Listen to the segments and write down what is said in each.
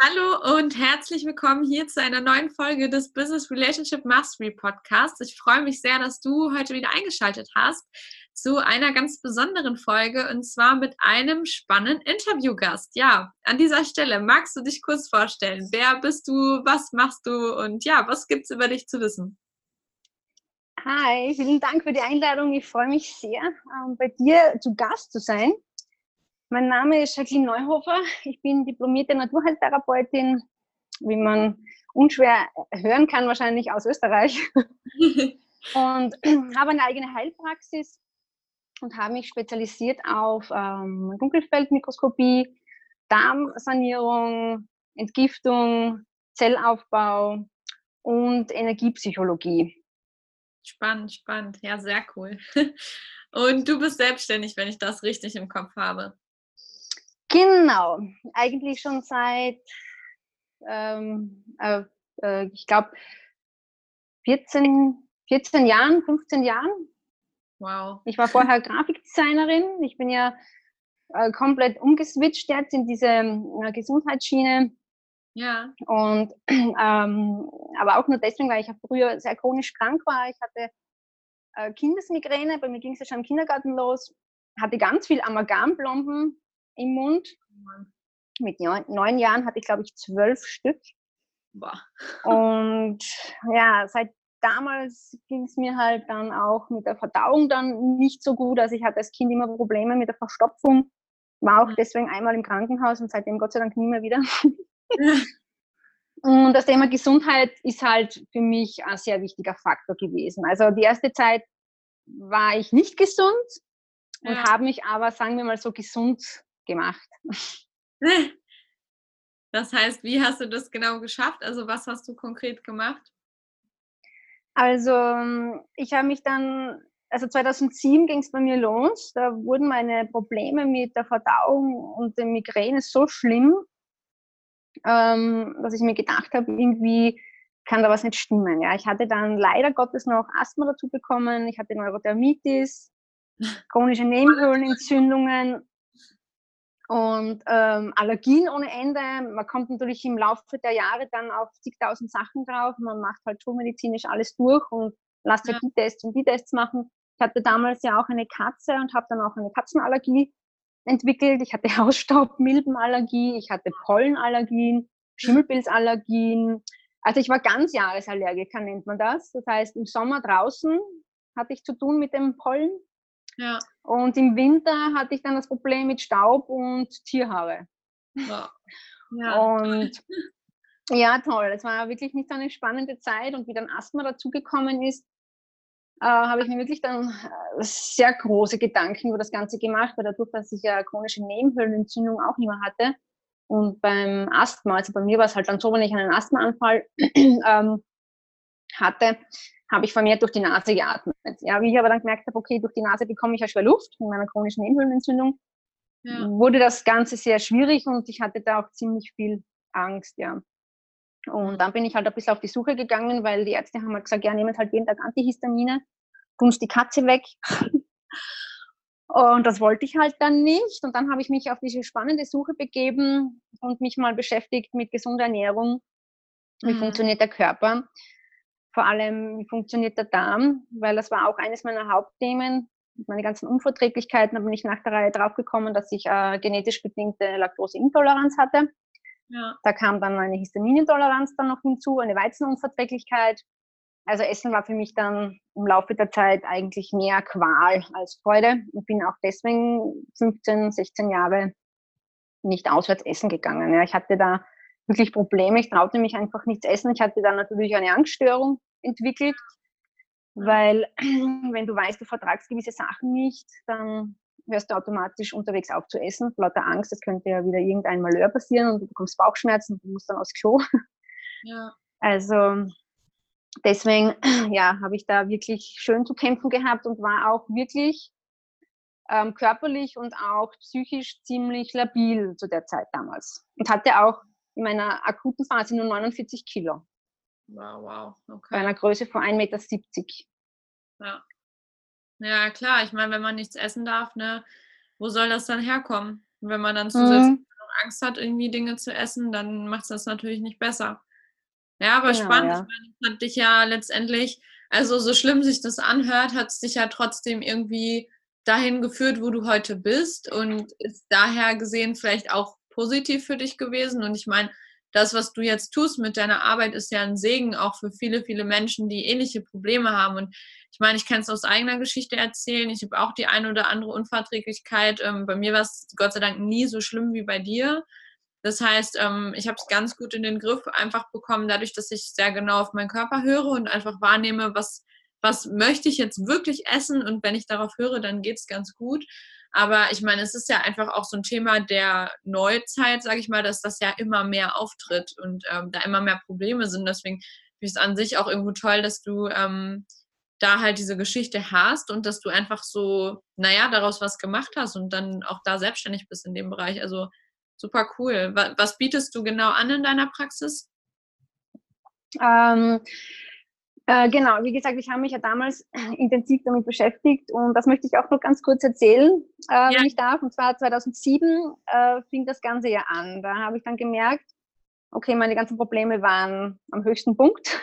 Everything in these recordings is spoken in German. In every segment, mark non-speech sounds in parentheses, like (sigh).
Hallo und herzlich willkommen hier zu einer neuen Folge des Business Relationship Mastery Podcasts. Ich freue mich sehr, dass du heute wieder eingeschaltet hast zu einer ganz besonderen Folge und zwar mit einem spannenden Interviewgast. Ja, an dieser Stelle magst du dich kurz vorstellen. Wer bist du? Was machst du? Und ja, was gibt es über dich zu wissen? Hi, vielen Dank für die Einladung. Ich freue mich sehr, ähm, bei dir zu Gast zu sein. Mein Name ist Jacqueline Neuhofer. Ich bin diplomierte Naturheiltherapeutin, wie man unschwer hören kann, wahrscheinlich aus Österreich. (laughs) und habe eine eigene Heilpraxis und habe mich spezialisiert auf ähm, Dunkelfeldmikroskopie, Darmsanierung, Entgiftung, Zellaufbau und Energiepsychologie. Spannend, spannend. Ja, sehr cool. (laughs) Und du bist selbstständig, wenn ich das richtig im Kopf habe. Genau, eigentlich schon seit, ähm, äh, äh, ich glaube, 14, 14 Jahren, 15 Jahren. Wow. Ich war vorher Grafikdesignerin. Ich bin ja äh, komplett umgeswitcht jetzt in diese äh, Gesundheitsschiene. Ja. Und (clears throat) ähm, aber auch nur deswegen, weil ich ja früher sehr chronisch krank war. Ich hatte äh, Kindesmigräne, bei mir ging es ja schon im Kindergarten los, hatte ganz viel Amalgamplomben im Mund. Mit neun, neun Jahren hatte ich, glaube ich, zwölf Stück. Boah. Und ja, seit damals ging es mir halt dann auch mit der Verdauung dann nicht so gut. Also ich hatte als Kind immer Probleme mit der Verstopfung. War auch mhm. deswegen einmal im Krankenhaus und seitdem Gott sei Dank nie mehr wieder. (laughs) und das Thema Gesundheit ist halt für mich ein sehr wichtiger Faktor gewesen. Also die erste Zeit war ich nicht gesund und ja. habe mich aber, sagen wir mal so, gesund gemacht. (laughs) Das heißt, wie hast du das genau geschafft? Also was hast du konkret gemacht? Also ähm, ich habe mich dann, also 2007 ging es bei mir los. Da wurden meine Probleme mit der Verdauung und den Migräne so schlimm, ähm, dass ich mir gedacht habe, irgendwie kann da was nicht stimmen. Ja, ich hatte dann leider Gottes noch Asthma dazu bekommen. Ich hatte Neurodermitis, (laughs) chronische Nebenhöhlenentzündungen und ähm, Allergien ohne Ende. Man kommt natürlich im Laufe der Jahre dann auf zigtausend Sachen drauf. Man macht halt schulmedizinisch alles durch und lasst halt ja. die Tests und die Tests machen. Ich hatte damals ja auch eine Katze und habe dann auch eine Katzenallergie entwickelt. Ich hatte (laughs) Hausstaub, Milbenallergie, ich hatte Pollenallergien, Schimmelpilzallergien. Also ich war ganz Jahresallergiker, nennt man das. Das heißt, im Sommer draußen hatte ich zu tun mit dem Pollen ja. Und im Winter hatte ich dann das Problem mit Staub und Tierhaare. Ja. ja. Und ja, toll. Es war wirklich nicht so eine spannende Zeit. Und wie dann Asthma dazugekommen ist, äh, habe ich mir wirklich dann äh, sehr große Gedanken über das Ganze gemacht, weil dadurch, dass ich ja chronische Nebenhöhlenentzündung auch immer hatte und beim Asthma, also bei mir war es halt dann so, wenn ich einen Asthmaanfall (clears throat) ähm, hatte, habe ich vermehrt durch die Nase geatmet. Ja, wie ich aber dann gemerkt habe, okay, durch die Nase bekomme ich ja schwer Luft in meiner chronischen Nebenhöhlenentzündung, ja. wurde das Ganze sehr schwierig und ich hatte da auch ziemlich viel Angst, ja. Und dann bin ich halt ein bisschen auf die Suche gegangen, weil die Ärzte haben halt gesagt, ja, nehmt halt jeden Tag Antihistamine, tun die Katze weg. Und das wollte ich halt dann nicht. Und dann habe ich mich auf diese spannende Suche begeben und mich mal beschäftigt mit gesunder Ernährung. Wie mhm. funktioniert der Körper? Vor allem, wie funktioniert der Darm, weil das war auch eines meiner Hauptthemen. Meine ganzen Unverträglichkeiten, da bin ich nach der Reihe draufgekommen, dass ich äh, genetisch bedingte Laktoseintoleranz hatte. Ja. Da kam dann eine Histaminintoleranz dann noch hinzu, eine Weizenunverträglichkeit. Also Essen war für mich dann im Laufe der Zeit eigentlich mehr Qual als Freude und bin auch deswegen 15, 16 Jahre nicht auswärts essen gegangen. Ja, ich hatte da wirklich Probleme. Ich traute mich einfach nichts essen. Ich hatte dann natürlich eine Angststörung entwickelt, weil (clears throat) wenn du weißt, du vertragst gewisse Sachen nicht, dann hörst du automatisch unterwegs auf zu essen, lauter Angst, es könnte ja wieder irgendein Malheur passieren und du bekommst Bauchschmerzen und du musst dann aufs Klo. Ja. (laughs) Also deswegen, (clears throat) ja, habe ich da wirklich schön zu kämpfen gehabt und war auch wirklich ähm, körperlich und auch psychisch ziemlich labil zu der Zeit damals. Und hatte auch in meiner akuten Phase nur 49 Kilo. Wow, wow, okay. Bei einer Größe von 1,70 Meter. Ja. Ja, klar, ich meine, wenn man nichts essen darf, ne, wo soll das dann herkommen? wenn man dann zusätzlich mhm. Angst hat, irgendwie Dinge zu essen, dann macht es das natürlich nicht besser. Ja, aber genau, spannend. Ja. Ich meine, das hat dich ja letztendlich, also so schlimm sich das anhört, hat es dich ja trotzdem irgendwie dahin geführt, wo du heute bist und ist daher gesehen vielleicht auch positiv für dich gewesen. Und ich meine, das, was du jetzt tust mit deiner Arbeit, ist ja ein Segen auch für viele, viele Menschen, die ähnliche Probleme haben. Und ich meine, ich kann es aus eigener Geschichte erzählen. Ich habe auch die eine oder andere Unverträglichkeit. Ähm, bei mir war es Gott sei Dank nie so schlimm wie bei dir. Das heißt, ähm, ich habe es ganz gut in den Griff einfach bekommen, dadurch, dass ich sehr genau auf meinen Körper höre und einfach wahrnehme, was, was möchte ich jetzt wirklich essen. Und wenn ich darauf höre, dann geht es ganz gut. Aber ich meine, es ist ja einfach auch so ein Thema der Neuzeit, sage ich mal, dass das ja immer mehr auftritt und ähm, da immer mehr Probleme sind. Deswegen finde ich es an sich auch irgendwo toll, dass du ähm, da halt diese Geschichte hast und dass du einfach so, naja, daraus was gemacht hast und dann auch da selbstständig bist in dem Bereich. Also super cool. Was, was bietest du genau an in deiner Praxis? Ähm, äh, genau, wie gesagt, ich habe mich ja damals (clears throat) intensiv damit beschäftigt und das möchte ich auch noch ganz kurz erzählen, äh, ja. wenn ich darf. Und zwar 2007 äh, fing das Ganze ja an. Da habe ich dann gemerkt, okay, meine ganzen Probleme waren am höchsten Punkt.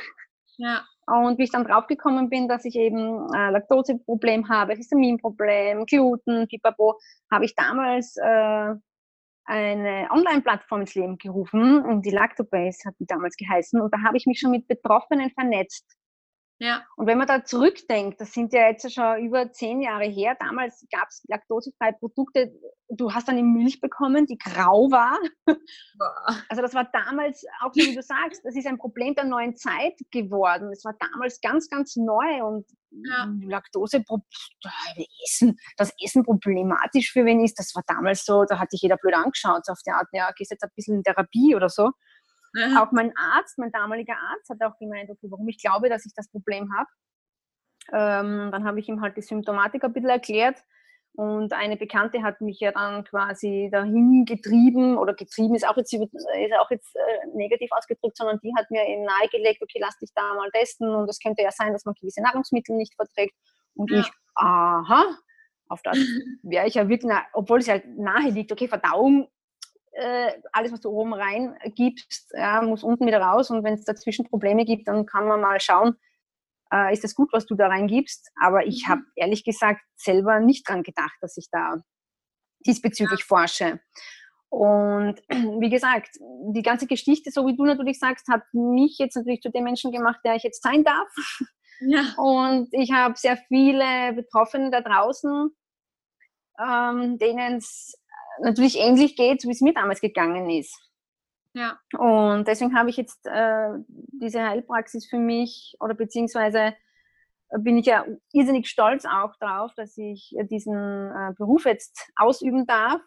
Ja. Und wie ich dann draufgekommen bin, dass ich eben äh, Laktoseproblem habe, Histaminproblem, Gluten, Pipapo, habe ich damals äh, eine Online-Plattform ins Leben gerufen und die Lactobase hat die damals geheißen und da habe ich mich schon mit Betroffenen vernetzt. Ja. Und wenn man da zurückdenkt, das sind ja jetzt schon über zehn Jahre her, damals gab es laktosefreie Produkte, du hast eine Milch bekommen, die grau war. Also das war damals, auch wie du sagst, das ist ein Problem der neuen Zeit geworden. Es war damals ganz, ganz neu und ja. Laktose, Essen, das Essen problematisch für wen ist, das war damals so, da hat sich jeder blöd angeschaut, so auf der Art, ja, gehst jetzt ein bisschen in Therapie oder so. Mhm. Auch mein Arzt, mein damaliger Arzt, hat auch gemeint, okay, warum ich glaube, dass ich das Problem habe. Ähm, dann habe ich ihm halt die Symptomatik ein bisschen erklärt. Und eine Bekannte hat mich ja dann quasi dahin getrieben, oder getrieben ist auch jetzt, ist auch jetzt äh, negativ ausgedrückt, sondern die hat mir eben nahegelegt, okay, lass dich da mal testen und es könnte ja sein, dass man gewisse Nahrungsmittel nicht verträgt. Und ja. ich, aha, auf das wäre ich ja wirklich, obwohl es ja nahe liegt, okay, Verdauung äh, alles, was du oben rein gibst, ja, muss unten wieder raus. Und wenn es dazwischen Probleme gibt, dann kann man mal schauen, äh, ist das gut, was du da reingibst. Aber ich mhm. habe ehrlich gesagt selber nicht dran gedacht, dass ich da diesbezüglich forsche. Und (clears throat) wie gesagt, die ganze Geschichte, so wie du natürlich sagst, hat mich jetzt natürlich zu dem Menschen gemacht, der ich jetzt sein darf. Ja. Und ich habe sehr viele Betroffene da draußen, ähm, denen es natürlich ähnlich geht, wie es mir damals gegangen ist. Ja. Und deswegen habe ich jetzt äh, diese Heilpraxis für mich oder beziehungsweise bin ich ja irrsinnig stolz auch darauf, dass ich diesen äh, Beruf jetzt ausüben darf.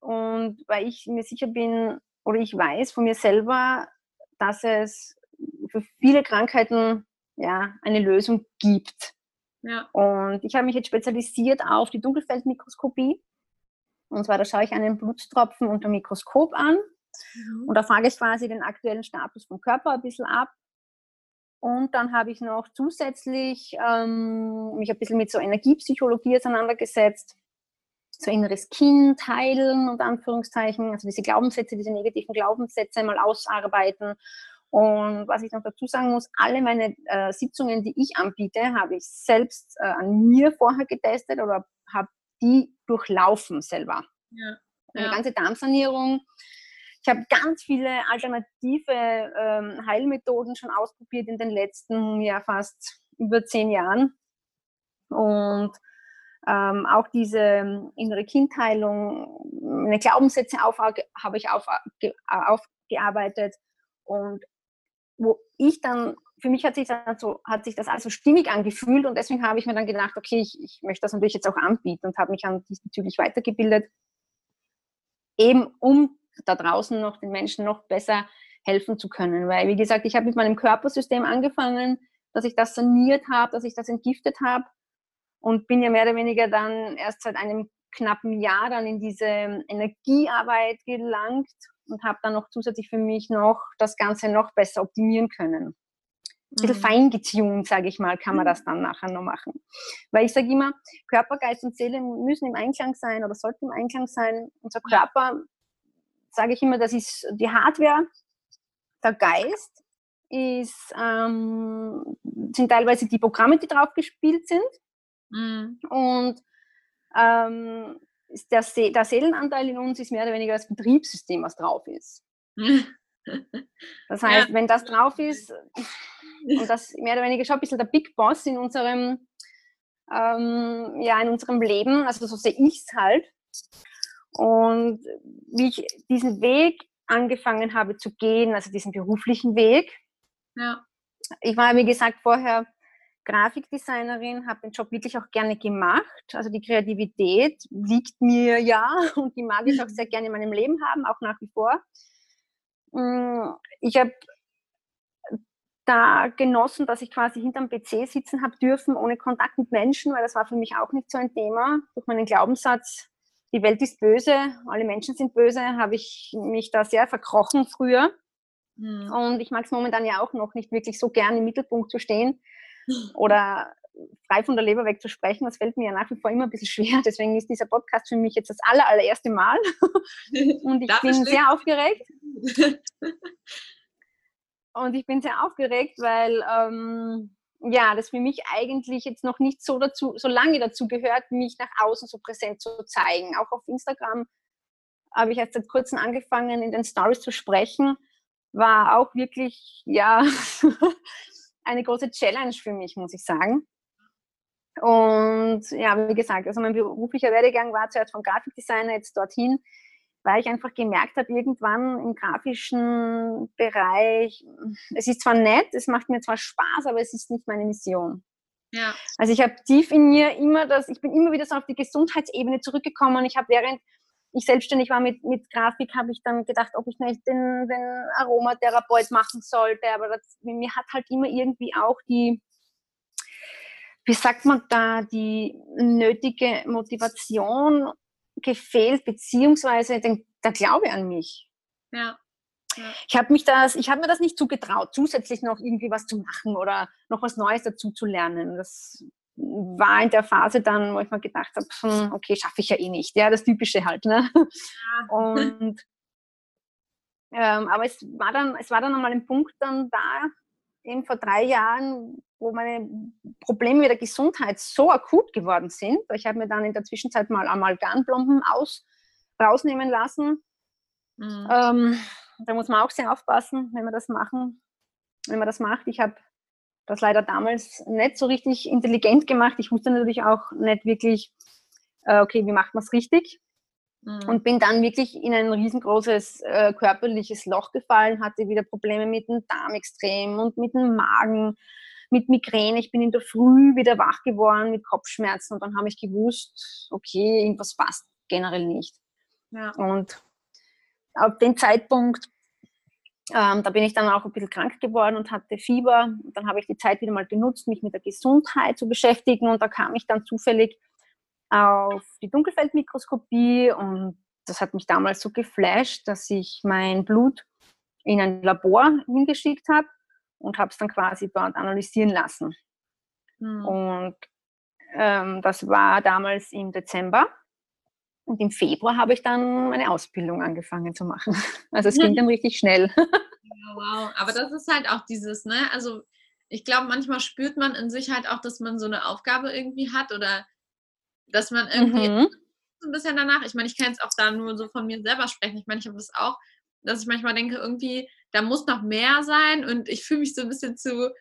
Und weil ich mir sicher bin oder ich weiß von mir selber, dass es für viele Krankheiten ja, eine Lösung gibt. Ja. Und ich habe mich jetzt spezialisiert auf die Dunkelfeldmikroskopie. Und zwar, da schaue ich einen Blutstropfen unter Mikroskop an mhm. und da frage ich quasi den aktuellen Status vom Körper ein bisschen ab. Und dann habe ich noch zusätzlich ähm, mich ein bisschen mit so Energiepsychologie auseinandergesetzt, so inneres Kind heilen und Anführungszeichen, also diese Glaubenssätze, diese negativen Glaubenssätze mal ausarbeiten. Und was ich noch dazu sagen muss, alle meine äh, Sitzungen, die ich anbiete, habe ich selbst äh, an mir vorher getestet oder die durchlaufen selber. Ja. Eine ganze Darmsanierung. Ich habe ganz viele alternative ähm, Heilmethoden schon ausprobiert in den letzten ja fast über zehn Jahren. Und ähm, auch diese ähm, innere Kindheilung, meine Glaubenssätze auf, habe ich auf, aufgearbeitet. Und wo ich dann für mich hat sich, das so, hat sich das also stimmig angefühlt und deswegen habe ich mir dann gedacht, okay, ich, ich möchte das natürlich jetzt auch anbieten und habe mich dann diesbezüglich weitergebildet, eben um da draußen noch den Menschen noch besser helfen zu können. Weil, wie gesagt, ich habe mit meinem Körpersystem angefangen, dass ich das saniert habe, dass ich das entgiftet habe und bin ja mehr oder weniger dann erst seit einem knappen Jahr dann in diese Energiearbeit gelangt und habe dann noch zusätzlich für mich noch das Ganze noch besser optimieren können ein bisschen mhm. fein getuned, sage ich mal, kann man mhm. das dann nachher noch machen. Weil ich sage immer, Körper, Geist und Seele müssen im Einklang sein oder sollten im Einklang sein. Unser Körper sage ich immer, das ist die Hardware, der Geist ist, ähm, sind teilweise die Programme, die drauf gespielt sind. Mhm. Und ähm, der, See der Seelenanteil in uns ist mehr oder weniger das Betriebssystem, was drauf ist. (laughs) Das heißt, ja. wenn das drauf ist, und das mehr oder weniger schon ein bisschen der Big Boss in unserem, ähm, ja, in unserem Leben, also so sehe ich es halt. Und wie ich diesen Weg angefangen habe zu gehen, also diesen beruflichen Weg, ja. ich war, wie gesagt, vorher Grafikdesignerin, habe den Job wirklich auch gerne gemacht. Also die Kreativität liegt mir ja (laughs) und die mag ich auch sehr gerne in meinem Leben haben, auch nach wie vor. Mm, ich habe da genossen, dass ich quasi hinterm PC sitzen habe dürfen, ohne Kontakt mit Menschen, weil das war für mich auch nicht so ein Thema. Durch meinen Glaubenssatz, die Welt ist böse, alle Menschen sind böse, habe ich mich da sehr verkrochen früher. Mhm. Und ich mag es momentan ja auch noch nicht wirklich so gern im Mittelpunkt zu stehen (laughs) oder frei von der Leber weg zu sprechen. Das fällt mir ja nach wie vor immer ein bisschen schwer. (laughs) Deswegen ist dieser Podcast für mich jetzt das aller, allererste Mal. (laughs) Und ich bin sehr aufgeregt. Und ich bin sehr aufgeregt, weil ähm, ja, das für mich eigentlich jetzt noch nicht so dazu, so lange dazu gehört, mich nach außen so präsent zu zeigen. Auch auf Instagram habe ich erst seit kurzem angefangen, in den Stories zu sprechen. War auch wirklich, ja, (laughs) eine große Challenge für mich, muss ich sagen. Und ja, wie gesagt, also mein beruflicher Werdegang war zuerst vom Grafikdesigner jetzt dorthin, weil ich einfach gemerkt habe, irgendwann im grafischen Bereich, es ist zwar nett, es macht mir zwar Spaß, aber es ist nicht meine Mission. Ja. Also ich habe tief in mir immer das, ich bin immer wieder so auf die Gesundheitsebene zurückgekommen. Ich habe während ich selbstständig war mit, mit Grafik, habe ich dann gedacht, ob ich nicht den, den Aromatherapeut machen sollte. Aber das, mir hat halt immer irgendwie auch die, wie sagt man da, die nötige Motivation gefehlt, beziehungsweise den, der Glaube an mich. Ja. ja. Ich habe mich das, ich habe mir das nicht zugetraut, zusätzlich noch irgendwie was zu machen oder noch was Neues dazu zu lernen. Das war in der Phase dann, wo ich mir gedacht habe, hm, okay, schaffe ich ja eh nicht. Ja, das Typische halt. Ne? Ja. Und ähm, aber es war dann, es war dann einmal ein Punkt dann da, eben vor drei Jahren, wo meine Probleme mit der Gesundheit so akut geworden sind. Ich habe mir dann in der Zwischenzeit mal Amalgamplomben aus, rausnehmen lassen. Mhm. Ähm, da muss man auch sehr aufpassen, wenn man das machen, wenn man das macht. Ich habe das leider damals nicht so richtig intelligent gemacht. Ich wusste natürlich auch nicht wirklich, äh, okay, wie macht man es richtig? Mhm. Und bin dann wirklich in ein riesengroßes äh, körperliches Loch gefallen, hatte wieder Probleme mit dem Darm extrem und mit dem Magen, mit Migräne. Ich bin in der Früh wieder wach geworden mit Kopfschmerzen und dann habe ich gewusst, okay, irgendwas passt generell nicht. Ja. Und ab dem Zeitpunkt ähm, da bin ich dann auch ein bisschen krank geworden und hatte Fieber. Und dann habe ich die Zeit wieder mal genutzt, mich mit der Gesundheit zu beschäftigen. Und da kam ich dann zufällig auf die Dunkelfeldmikroskopie und das hat mich damals so geflasht, dass ich mein Blut in ein Labor hingeschickt habe und habe es dann quasi dort analysieren lassen. Mhm. Und ähm, das war damals im Dezember. Und im Februar habe ich dann meine Ausbildung angefangen zu machen. (laughs) Also es ging dann richtig schnell. (laughs) Ja, wow, aber das ist halt auch dieses, ne? Also ich glaube, manchmal spürt man in sich halt auch, dass man so eine Aufgabe irgendwie hat oder dass man irgendwie mhm. so ein bisschen danach, ich meine, ich kann jetzt auch da nur so von mir selber sprechen. Ich meine, ich habe das auch, dass ich manchmal denke, irgendwie, da muss noch mehr sein und ich fühle mich so ein bisschen zu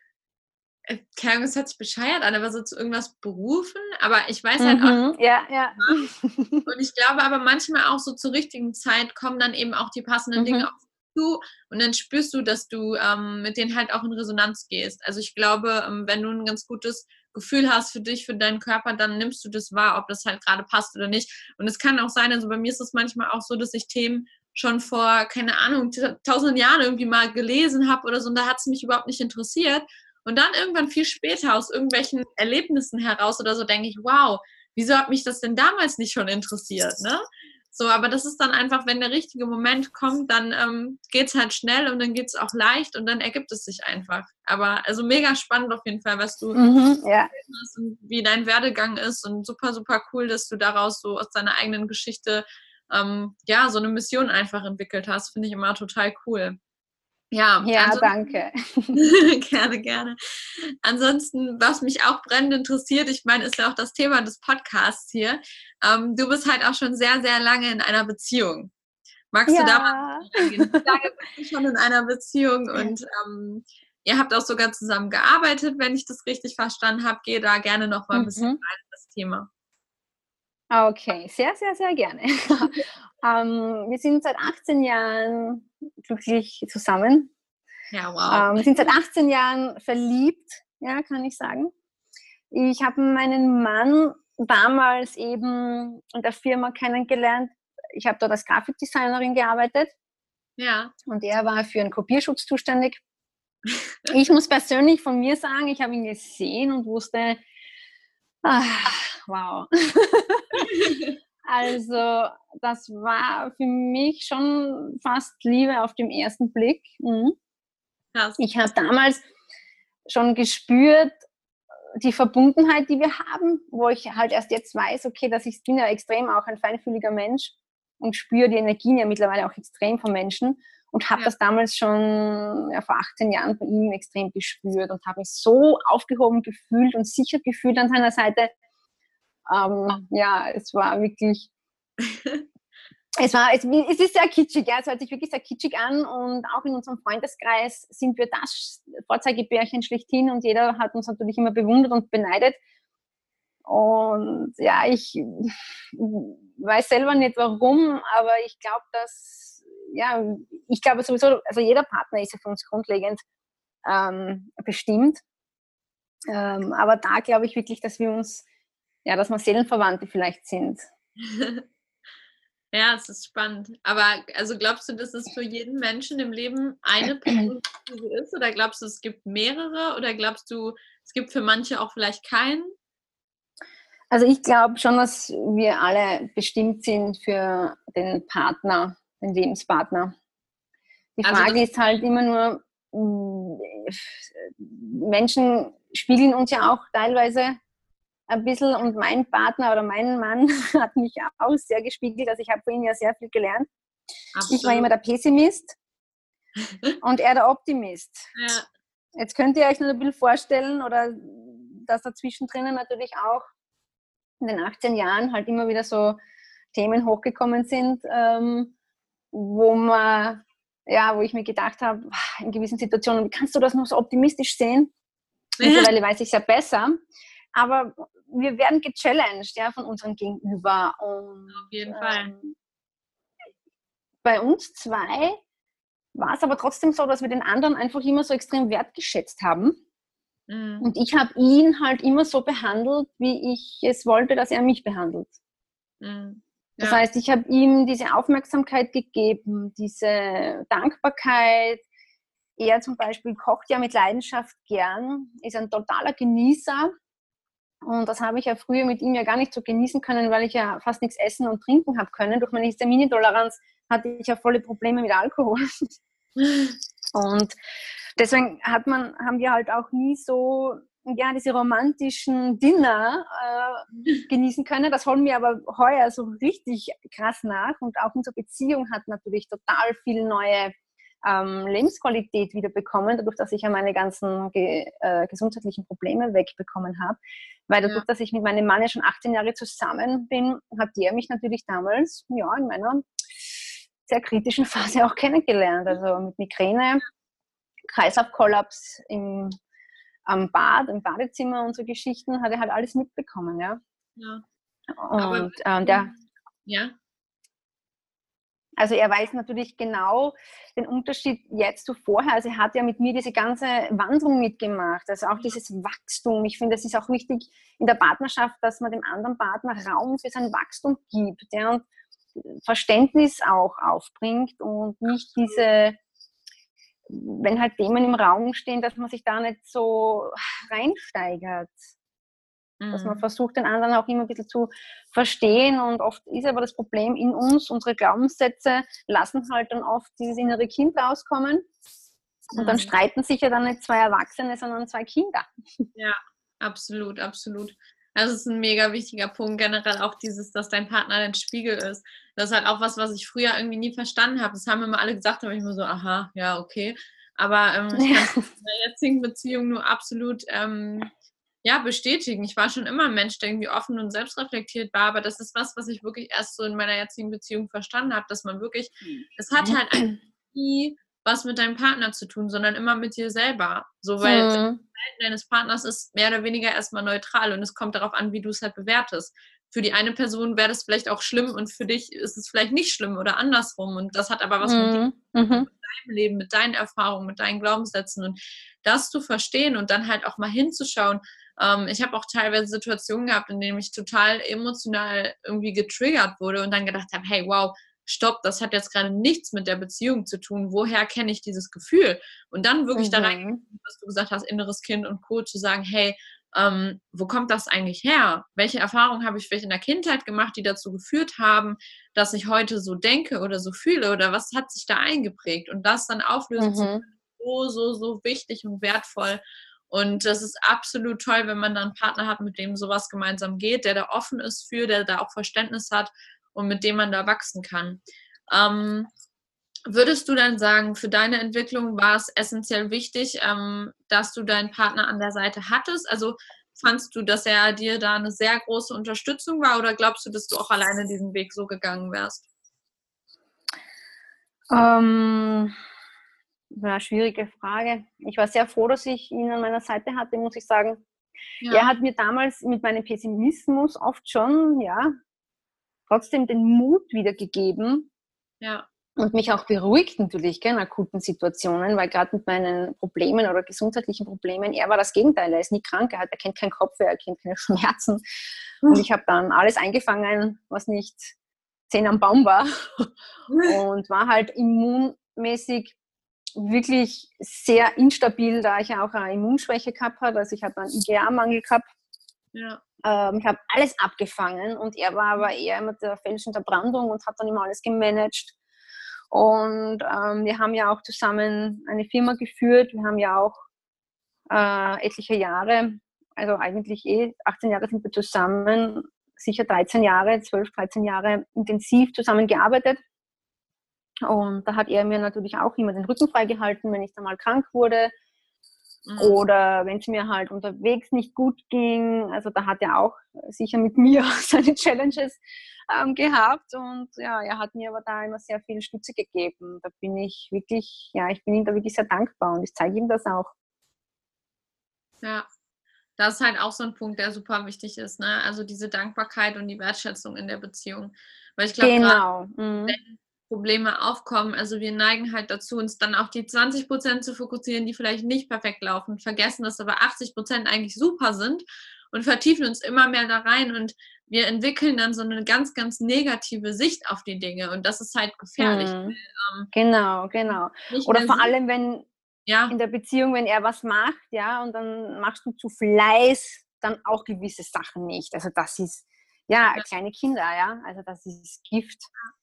äh, keine Ahnung, es hört sich bescheuert an, aber so zu irgendwas berufen. Aber ich weiß halt mhm, auch. Ja, ja. Und ich glaube aber manchmal auch so zur richtigen Zeit kommen dann eben auch die passenden mhm. Dinge auf zu und dann spürst du, dass du ähm, mit denen halt auch in Resonanz gehst. Also ich glaube, ähm, wenn du ein ganz gutes Gefühl hast für dich, für deinen Körper, dann nimmst du das wahr, ob das halt gerade passt oder nicht. Und es kann auch sein, also bei mir ist es manchmal auch so, dass ich Themen schon vor, keine Ahnung, tausenden Jahren irgendwie mal gelesen habe oder so und da hat es mich überhaupt nicht interessiert. Und dann irgendwann viel später aus irgendwelchen Erlebnissen heraus oder so denke ich, wow, wieso hat mich das denn damals nicht schon interessiert, ne? So, aber das ist dann einfach, wenn der richtige Moment kommt, dann ähm, geht es halt schnell und dann geht es auch leicht und dann ergibt es sich einfach. Aber also mega spannend auf jeden Fall, was du mhm, ja. hast und wie dein Werdegang ist und super, super cool, dass du daraus so aus deiner eigenen Geschichte ähm, ja, so eine Mission einfach entwickelt hast. Finde ich immer total cool. Ja, ja danke. (laughs) gerne, gerne. Ansonsten, was mich auch brennend interessiert, ich meine, ist ja auch das Thema des Podcasts hier. Ähm, du bist halt auch schon sehr, sehr lange in einer Beziehung. Magst ja. du da mal? Wie lange bist du schon in einer Beziehung und ähm, ihr habt auch sogar zusammen gearbeitet, wenn ich das richtig verstanden habe. Gehe da gerne noch mal ein bisschen mhm. rein in das Thema. Okay, sehr, sehr, sehr gerne. (laughs) ähm, wir sind seit 18 Jahren glücklich zusammen. Ja, wow. Ähm, wir sind seit 18 Jahren verliebt, ja, kann ich sagen. Ich habe meinen Mann damals eben in der Firma kennengelernt, ich habe dort als Grafikdesignerin gearbeitet. Ja. Und er war für einen Kopierschutz zuständig. Ich muss persönlich von mir sagen, ich habe ihn gesehen und wusste, ah, wow. (laughs) also das war für mich schon fast Liebe auf den ersten Blick. Mhm. Ich habe damals schon gespürt, die Verbundenheit, die wir haben, wo ich halt erst jetzt weiß, okay, dass ich bin ja extrem auch ein feinfühliger Mensch und spüre die Energien ja mittlerweile auch extrem von Menschen und habe ja. das damals schon ja, vor 18 Jahren bei ihm extrem gespürt und habe mich so aufgehoben gefühlt und sicher gefühlt an seiner Seite. Ähm, ja, es war wirklich, (laughs) es war, es, es, ist sehr kitschig, ja, es hört sich wirklich sehr kitschig an und auch in unserem Freundeskreis sind wir das Vorzeigebärchen schlechthin und jeder hat uns natürlich immer bewundert und beneidet. Und ja, ich weiß selber nicht warum, aber ich glaube, dass, ja, ich glaube sowieso, also jeder Partner ist ja für uns grundlegend ähm, bestimmt. Ähm, aber da glaube ich wirklich, dass wir uns, ja, dass wir Seelenverwandte vielleicht sind. (laughs) Ja, es ist spannend. Aber also glaubst du, dass es für jeden Menschen im Leben eine Person ist? Oder glaubst du, es gibt mehrere? Oder glaubst du, es gibt für manche auch vielleicht keinen? Also ich glaube schon, dass wir alle bestimmt sind für den Partner, den Lebenspartner. Die also Frage also ist halt immer nur, mm, Menschen spiegeln uns ja auch teilweise ein bisschen und mein Partner oder mein Mann (laughs) hat mich auch sehr gespiegelt. Also ich habe von ihm ja sehr viel gelernt. Absolut. Ich war immer der Pessimist (laughs) und er der Optimist. Ja. Jetzt könnt ihr euch noch ein bisschen vorstellen oder dass dazwischen drinnen natürlich auch in den 18 Jahren halt immer wieder so Themen hochgekommen sind, ähm, wo man, ja, wo ich mir gedacht habe, in gewissen Situationen, kannst du das noch so optimistisch sehen? Ja. Mittlerweile weiß ich es ja besser. Aber wir werden gechallenged, ja, von unserem Gegenüber. Und, Auf jeden Fall. Ähm, bei uns zwei war es aber trotzdem so, dass wir den anderen einfach immer so extrem wertgeschätzt haben. Mhm. Und ich habe ihn halt immer so behandelt, wie ich es wollte, dass er mich behandelt. Mhm. Ja. Das heißt, ich habe ihm diese Aufmerksamkeit gegeben, diese Dankbarkeit. Er zum Beispiel kocht ja mit Leidenschaft gern, ist ein totaler Genießer. Und das habe ich ja früher mit ihm ja gar nicht so genießen können, weil ich ja fast nichts essen und trinken habe können. Durch meine Histaminintoleranz hatte ich ja volle Probleme mit Alkohol. (laughs) und deswegen hat man, haben wir halt auch nie so ja, diese romantischen Dinner äh, (laughs) genießen können. Das holen wir aber heuer so richtig krass nach. Und auch unsere Beziehung hat natürlich total viel neue ähm, Lebensqualität wieder bekommen, dadurch, dass ich ja meine ganzen ge äh, gesundheitlichen Probleme wegbekommen habe. Weil dadurch, ja. dass ich mit meinem Mann ja schon 18 Jahre zusammen bin, hat der mich natürlich damals ja, in meiner sehr kritischen (laughs) Phase auch kennengelernt. Also mit Migräne, Kreislaufkollaps im, am Bad, im Badezimmer und so Geschichten hat er halt alles mitbekommen, ja. ja. Und ähm, der, ja. Also er weiß natürlich genau den Unterschied jetzt zu vorher. Also er hat ja mit mir diese ganze Wandlung mitgemacht. Also auch dieses Wachstum. Ich finde, es ist auch wichtig in der Partnerschaft, dass man dem anderen Partner Raum für sein Wachstum gibt ja, und Verständnis auch aufbringt und nicht diese wenn halt Themen im Raum stehen, dass man sich da nicht so reinsteigert. Dass man mhm. versucht, den anderen auch immer ein bisschen zu verstehen. Und oft ist aber das Problem in uns, unsere Glaubenssätze lassen halt dann oft dieses innere Kind rauskommen. Und dann mhm. streiten sich ja dann nicht zwei Erwachsene, sondern zwei Kinder. Ja, absolut, absolut. Das ist ein mega wichtiger Punkt, generell auch dieses, dass dein Partner dein Spiegel ist. Das ist halt auch was, was ich früher irgendwie nie verstanden habe. Das haben immer alle gesagt, aber ich immer so, aha, ja, okay. Aber ähm, ich (laughs) kann in der jetzigen Beziehung nur absolut ähm, ja, bestätigen. Ich war schon immer ein Mensch, der irgendwie offen und selbstreflektiert war, aber das ist was, was ich wirklich erst so in meiner jetzigen Beziehung verstanden habe, dass man wirklich, es hat halt nie was mit deinem Partner zu tun, sondern immer mit dir selber. So, weil mhm. das Verhalten deines Partners ist mehr oder weniger erstmal neutral und es kommt darauf an, wie du es halt bewertest. Für die eine Person wäre das vielleicht auch schlimm und für dich ist es vielleicht nicht schlimm oder andersrum. Und das hat aber was mhm. mit, dir, mhm. mit deinem Leben, mit deinen Erfahrungen, mit deinen Glaubenssätzen und das zu verstehen und dann halt auch mal hinzuschauen. Ähm, ich habe auch teilweise Situationen gehabt, in denen ich total emotional irgendwie getriggert wurde und dann gedacht habe, hey, wow, stopp, das hat jetzt gerade nichts mit der Beziehung zu tun. Woher kenne ich dieses Gefühl? Und dann wirklich mhm. da rein, was du gesagt hast, inneres Kind und Co. zu sagen, hey, ähm, wo kommt das eigentlich her? Welche Erfahrungen habe ich vielleicht in der Kindheit gemacht, die dazu geführt haben, dass ich heute so denke oder so fühle? Oder was hat sich da eingeprägt? Und das dann auflösen mhm. zu können, so, so, so wichtig und wertvoll. Und das ist absolut toll, wenn man dann einen Partner hat, mit dem sowas gemeinsam geht, der da offen ist für, der da auch Verständnis hat und mit dem man da wachsen kann. Ähm, würdest du dann sagen, für deine Entwicklung war es essentiell wichtig, ähm, dass du deinen Partner an der Seite hattest? Also fandst du, dass er dir da eine sehr große Unterstützung war oder glaubst du, dass du auch alleine diesen Weg so gegangen wärst? Ähm, ja, schwierige Frage. Ich war sehr froh, dass ich ihn an meiner Seite hatte, muss ich sagen. Ja. Er hat mir damals mit meinem Pessimismus oft schon, ja, trotzdem den Mut wiedergegeben. Ja. Und mich auch beruhigt natürlich gell, in akuten Situationen, weil gerade mit meinen Problemen oder gesundheitlichen Problemen, er war das Gegenteil, er ist nie krank, er, hat, er kennt keinen Kopfweh, er kennt keine (laughs) Schmerzen. Und ich habe dann alles eingefangen, was nicht zehn am Baum war (laughs) und war halt immunmäßig wirklich sehr instabil, da ich ja auch eine Immunschwäche gehabt habe. Also ich habe einen IgA-Mangel gehabt. Ja. Ähm, ich habe alles abgefangen und er war aber eher immer der Felsen der Brandung und hat dann immer alles gemanagt. Und ähm, wir haben ja auch zusammen eine Firma geführt. Wir haben ja auch äh, etliche Jahre, also eigentlich eh 18 Jahre sind wir zusammen, sicher 13 Jahre, 12, 13 Jahre intensiv zusammengearbeitet. Und da hat er mir natürlich auch immer den Rücken freigehalten, wenn ich dann mal krank wurde. Mhm. Oder wenn es mir halt unterwegs nicht gut ging. Also da hat er auch sicher mit mir (laughs) seine Challenges ähm, gehabt. Und ja, er hat mir aber da immer sehr viel Stütze gegeben. Da bin ich wirklich, ja, ich bin ihm da wirklich sehr dankbar und ich zeige ihm das auch. Ja, das ist halt auch so ein Punkt, der super wichtig ist. Ne? Also diese Dankbarkeit und die Wertschätzung in der Beziehung. Weil ich glaube, genau. mhm. wenn Probleme aufkommen. Also wir neigen halt dazu, uns dann auf die 20 Prozent zu fokussieren, die vielleicht nicht perfekt laufen, vergessen, dass aber 80 Prozent eigentlich super sind und vertiefen uns immer mehr da rein und wir entwickeln dann so eine ganz, ganz negative Sicht auf die Dinge und das ist halt gefährlich. Mhm. Ähm, genau, genau. Oder vor allem, wenn ja. in der Beziehung, wenn er was macht, ja, und dann machst du zu Fleiß dann auch gewisse Sachen nicht. Also das ist ja, ja. kleine Kinder, ja, also das ist Gift. Das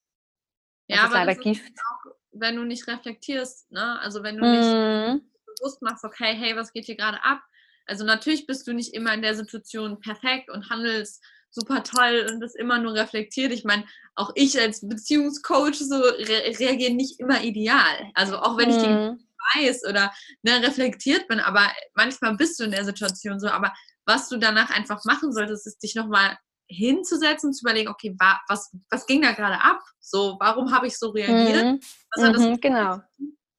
ja, ist aber das Gift. Ist auch, wenn du nicht reflektierst, ne? Also wenn du mm. nicht mhm. bewusst machst, okay, hey, was geht hier gerade ab? Also natürlich bist du nicht immer in der Situation perfekt und handelst super toll und bist immer nur reflektiert. Ich meine, auch ich als Beziehungscoach so re reagiere nicht immer ideal. Also auch wenn mm. ich die mhm. weiß oder ne, reflektiert bin, aber manchmal bist du in der Situation so. Aber was du danach einfach machen solltest, ist dich nochmal hinzusetzen zu überlegen, okay, was, was ging da gerade ab? So, warum habe ich so reagiert? Mhm. Mhm, genau.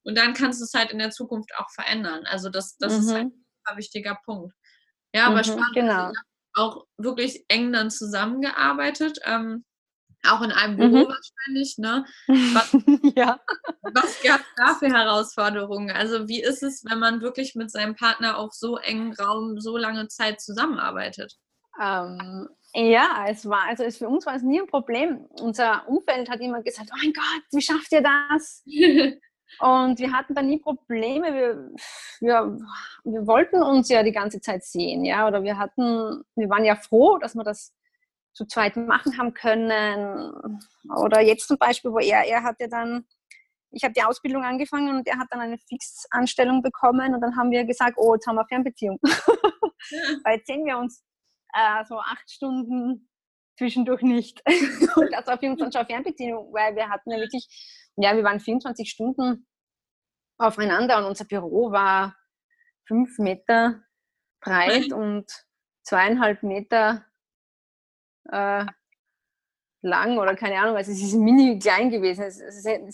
Und dann kannst du es halt in der Zukunft auch verändern. Also das, das mhm. ist halt mhm. ein wichtiger Punkt. Ja, aber mhm, spannend. Genau. Auch wirklich eng dann zusammengearbeitet. Ähm, auch in einem Büro mhm. wahrscheinlich, ne? Was, (laughs) ja. was gab es da für Herausforderungen? Also wie ist es, wenn man wirklich mit seinem Partner auf so engen Raum so lange Zeit zusammenarbeitet? Ähm, ja, es war, also es, für uns war es nie ein Problem. Unser Umfeld hat immer gesagt, oh mein Gott, wie schafft ihr das? (laughs) Und wir hatten da nie Probleme. Wir, wir, wir wollten uns ja die ganze Zeit sehen, ja, oder wir hatten, wir waren ja froh, dass wir das zu zweit machen haben können. Oder jetzt zum Beispiel, wo er, er hat ja dann, ich habe die Ausbildung angefangen und er hat dann eine Fixanstellung bekommen und dann haben wir gesagt, oh, jetzt haben wir Fernbeziehung. (laughs) Weil jetzt sehen wir uns äh, so acht Stunden zwischendurch nicht. (laughs) und das uns dann schon Fernbeziehung, weil wir hatten ja wirklich, ja, wir waren 24 Stunden aufeinander und unser Büro war fünf Meter breit mhm. und zweieinhalb Meter äh, lang oder keine Ahnung, also es ist mini klein gewesen. Es,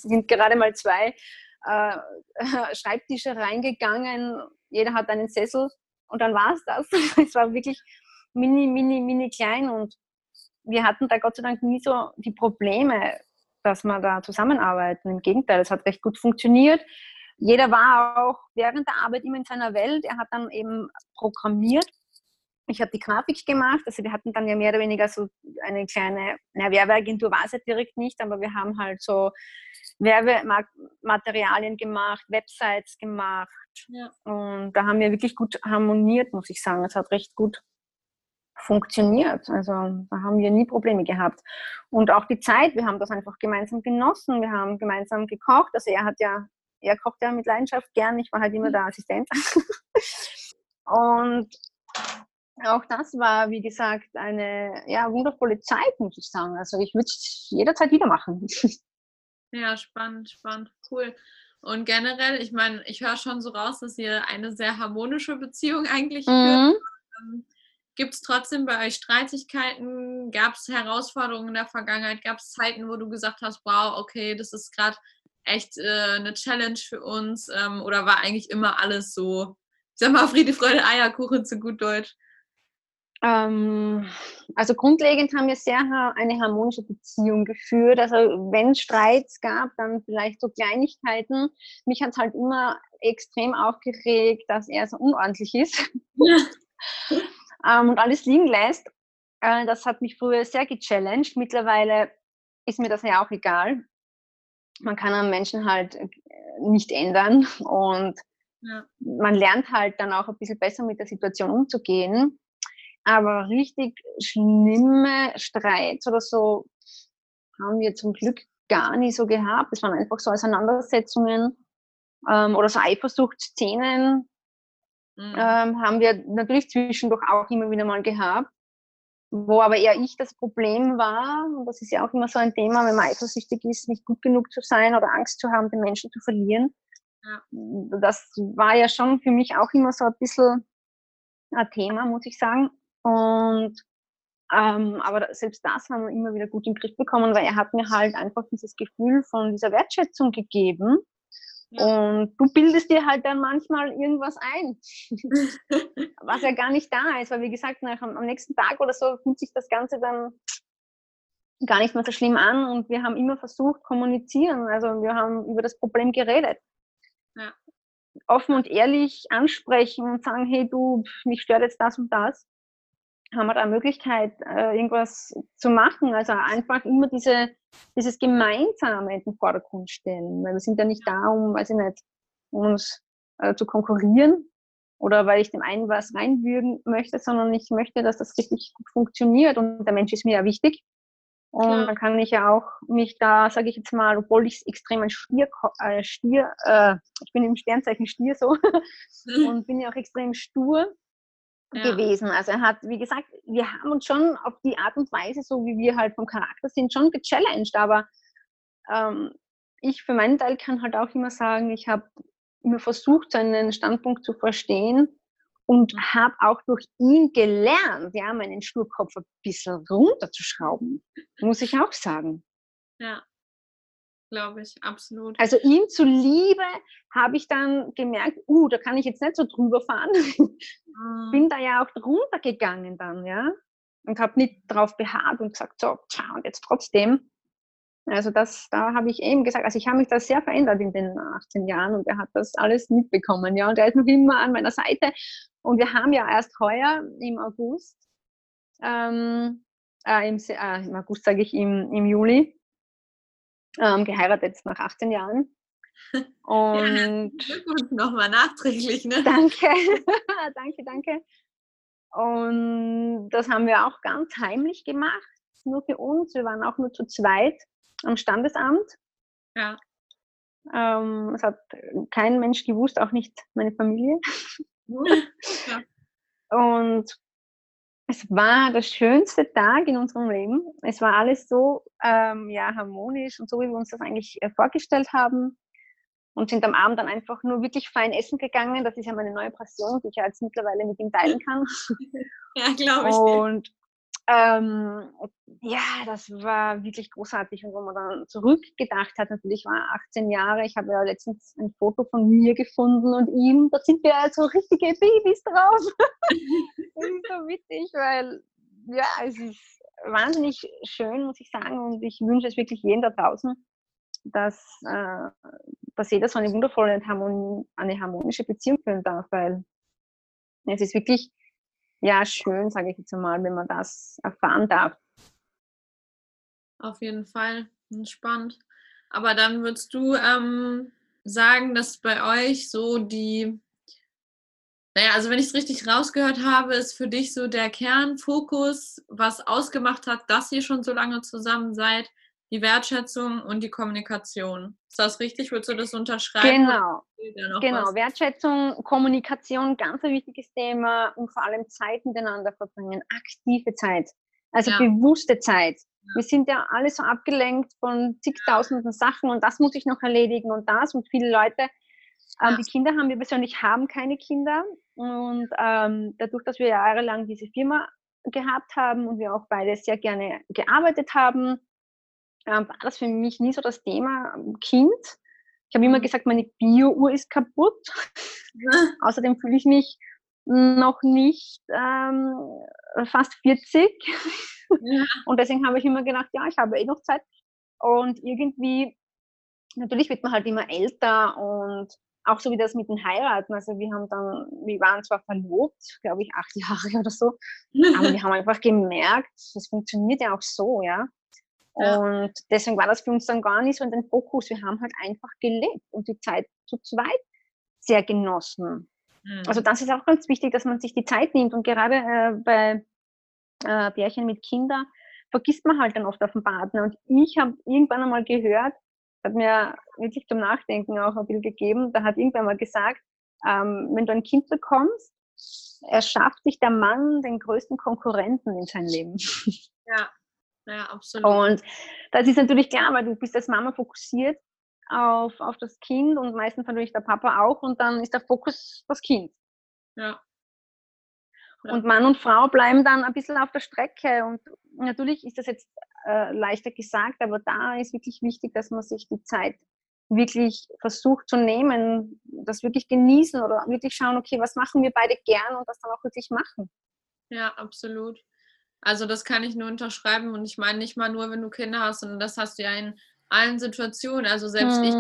sind gerade mal zwei äh, (laughs) Schreibtische reingegangen, jeder hat einen Sessel und dann war es das. (laughs) es war wirklich mini, mini, mini klein und wir hatten da Gott sei Dank nie so die Probleme, dass wir da zusammenarbeiten. Im Gegenteil, es hat recht gut funktioniert. Jeder war auch während der Arbeit immer in seiner Welt. Er hat dann eben programmiert ich habe die Grafik gemacht, also wir hatten dann ja mehr oder weniger so eine kleine, na, Werbeagentur war es ja direkt nicht, aber wir haben halt so Werbematerialien gemacht, Websites gemacht ja. und da haben wir wirklich gut harmoniert, muss ich sagen. Es hat recht gut funktioniert. Also da haben wir nie Probleme gehabt. Und auch die Zeit, wir haben das einfach gemeinsam genossen, wir haben gemeinsam gekocht. Also er hat ja, er kocht ja mit Leidenschaft gern, ich war halt immer der Assistent. (laughs) und auch das war, wie gesagt, eine ja, wundervolle Zeit, muss ich sagen. Also ich würde es jederzeit wieder machen. (laughs) Ja, spannend, spannend, cool. Und generell, ich meine, ich höre schon so raus, dass ihr eine sehr harmonische Beziehung eigentlich mhm. führt. Gibt es trotzdem bei euch Streitigkeiten? Gab es Herausforderungen in der Vergangenheit? Gab es Zeiten, wo du gesagt hast, wow, okay, das ist gerade echt äh, eine Challenge für uns? Ähm, oder war eigentlich immer alles so, ich sag mal, Friede, Freude, Eierkuchen zu gut Deutsch? Ähm, also grundlegend haben wir sehr eine harmonische Beziehung geführt. Also wenn es Streits gab, dann vielleicht so Kleinigkeiten. Mich hat es halt immer extrem aufgeregt, dass er so unordentlich ist ja. (laughs) (laughs) ähm, und alles liegen lässt. Äh, das hat mich früher sehr gechallenged. Mittlerweile ist mir das ja auch egal. Man kann einen Menschen halt äh, nicht ändern und ja. man lernt halt dann auch ein bisschen besser mit der Situation umzugehen. Aber richtig schlimme Streits oder so haben wir zum Glück gar nicht so gehabt. Es waren einfach so Auseinandersetzungen ähm, oder so Eifersuchtsszenen mhm. ähm, haben wir natürlich zwischendurch auch immer wieder mal gehabt. Wo aber eher ich das Problem war, und das ist ja auch immer so ein Thema, wenn man eifersüchtig ist, nicht gut genug zu sein oder Angst zu haben, den Menschen zu verlieren. Ja. Das war ja schon für mich auch immer so ein bisschen ein Thema, muss ich sagen. Und ähm, aber selbst das haben wir immer wieder gut in den Griff bekommen, weil er hat mir halt einfach dieses Gefühl von dieser Wertschätzung gegeben. Und du bildest dir halt dann manchmal irgendwas ein, (laughs) was ja gar nicht da ist. Weil wie gesagt, nach, am nächsten Tag oder so fühlt sich das Ganze dann gar nicht mehr so schlimm an. Und wir haben immer versucht, kommunizieren. Also wir haben über das Problem geredet. Ja. Offen und ehrlich ansprechen und sagen, hey du, mich stört jetzt das und das haben wir da Möglichkeit, äh, irgendwas zu machen. Also einfach immer diese, dieses Gemeinsame in den Vordergrund stellen. Weil wir sind ja nicht da, um, weiß ich nicht, uns äh, zu konkurrieren oder weil ich dem einen was reinwürgen möchte, sondern ich möchte, dass das richtig gut funktioniert und der Mensch ist mir ja wichtig. Und ja. dann kann ich ja auch mich da, sage ich jetzt mal, obwohl ich extrem ein Stier, äh, Stier äh, ich bin im Sternzeichen Stier so (laughs) und bin ja auch extrem stur, ja. gewesen. Also er hat, wie gesagt, wir haben uns schon auf die Art und Weise, so wie wir halt vom Charakter sind, schon gechallenged. Aber ähm, ich für meinen Teil kann halt auch immer sagen, ich habe immer versucht, seinen Standpunkt zu verstehen und habe auch durch ihn gelernt, ja, meinen Sturkopf ein bisschen runterzuschrauben, muss ich auch sagen. Ja, glaube ich, absolut. Also ihm zuliebe habe ich dann gemerkt, uh, da kann ich jetzt nicht so drüber fahren. (laughs) Mhm. Bin da ja auch drunter gegangen dann, ja. Und habe nicht drauf beharrt und gesagt, so, tja, und jetzt trotzdem. Also das, da habe ich eben gesagt, also ich habe mich da sehr verändert in den 18 Jahren und er hat das alles mitbekommen, ja. Und er ist noch immer an meiner Seite. Und wir haben ja erst heuer im August, ähm, äh, im, äh, im August sage ich im, im Juli, ähm, geheiratet nach 18 Jahren. Und ja, nochmal nachträglich, ne? Danke, (laughs) danke, danke. Und das haben wir auch ganz heimlich gemacht, nur für uns. Wir waren auch nur zu zweit am Standesamt. Ja. Ähm, es hat kein Mensch gewusst, auch nicht meine Familie. Ja. (laughs) Und Es war der schönste Tag in unserem Leben. Es war alles so ähm, ja, harmonisch und so, wie wir uns das eigentlich äh, vorgestellt haben. Und sind am Abend dann einfach nur wirklich fein essen gegangen. Das ist ja meine neue Passion, die ich jetzt mittlerweile mit ihm teilen kann. (laughs) Ja, glaube ich. Und ähm, ja, das war wirklich großartig. Und wo man dann zurückgedacht hat, natürlich war 18 Jahre, ich habe ja letztens ein Foto von mir gefunden und ihm, da sind wir so richtige Babys drauf. (laughs) das ist so witzig, weil ja, es ist wahnsinnig schön, muss ich sagen. Und ich wünsche es wirklich jedem da draußen, dass, äh, dass jeder so eine wundervolle und eine harmonische Beziehung führen darf, weil es ist wirklich ja, schön, sage ich jetzt mal, wenn man das erfahren darf. Auf jeden Fall, spannend. Aber dann würdest du ähm, sagen, dass bei euch so die, naja, also wenn ich es richtig rausgehört habe, ist für dich so der Kernfokus, was ausgemacht hat, dass ihr schon so lange zusammen seid, die Wertschätzung und die Kommunikation. Ist das richtig? Würdest du das unterschreiben? Genau. Genau, was? Wertschätzung, Kommunikation, ganz ein wichtiges Thema und vor allem Zeit miteinander verbringen, aktive Zeit, also ja. bewusste Zeit. Ja. Wir sind ja alle so abgelenkt von zigtausenden Sachen und das muss ich noch erledigen und das und viele Leute, ähm, ja. die Kinder haben, wir persönlich haben keine Kinder und ähm, dadurch, dass wir jahrelang diese Firma gehabt haben und wir auch beide sehr gerne gearbeitet haben, war das für mich nie so das Thema ähm, Kind. Ich habe immer mhm. gesagt, meine Bio-Uhr ist kaputt. (laughs) Außerdem fühle ich mich noch nicht ähm, fast 40. Ja. Und deswegen habe ich immer gedacht, ja, ich habe eh noch Zeit. Und irgendwie, natürlich wird man halt immer älter und auch so wie das mit den Heiraten. Also wir haben dann, wir waren zwar verlobt, glaube ich, acht (laughs) Jahre oder so, aber wir haben einfach gemerkt, das funktioniert ja auch so, ja. Und deswegen war das für uns dann gar nicht so in den Fokus. Wir haben halt einfach gelebt und die Zeit zu zweit sehr genossen. Mhm. Also das ist auch ganz wichtig, dass man sich die Zeit nimmt. Und gerade äh, bei äh, Pärchen mit Kindern vergisst man halt dann oft auf den Partner. Und ich habe irgendwann einmal gehört, hat mir wirklich zum Nachdenken auch ein bisschen gegeben, da hat irgendwann mal gesagt, ähm, wenn du ein Kind bekommst, erschafft sich der Mann den größten Konkurrenten in seinem Leben. Ja, ja, absolut. Und das ist natürlich klar, weil du bist als Mama fokussiert auf, auf das Kind und meistens natürlich der Papa auch und dann ist der Fokus das Kind. Ja. ja. Und Mann und Frau bleiben dann ein bisschen auf der Strecke und natürlich ist das jetzt äh, leichter gesagt, aber da ist wirklich wichtig, dass man sich die Zeit wirklich versucht zu nehmen, das wirklich genießen oder wirklich schauen, okay, was machen wir beide gern und das dann auch wirklich machen. Ja, absolut. Also das kann ich nur unterschreiben und ich meine nicht mal nur, wenn du Kinder hast, sondern das hast du ja in allen Situationen. Also selbst mhm. ich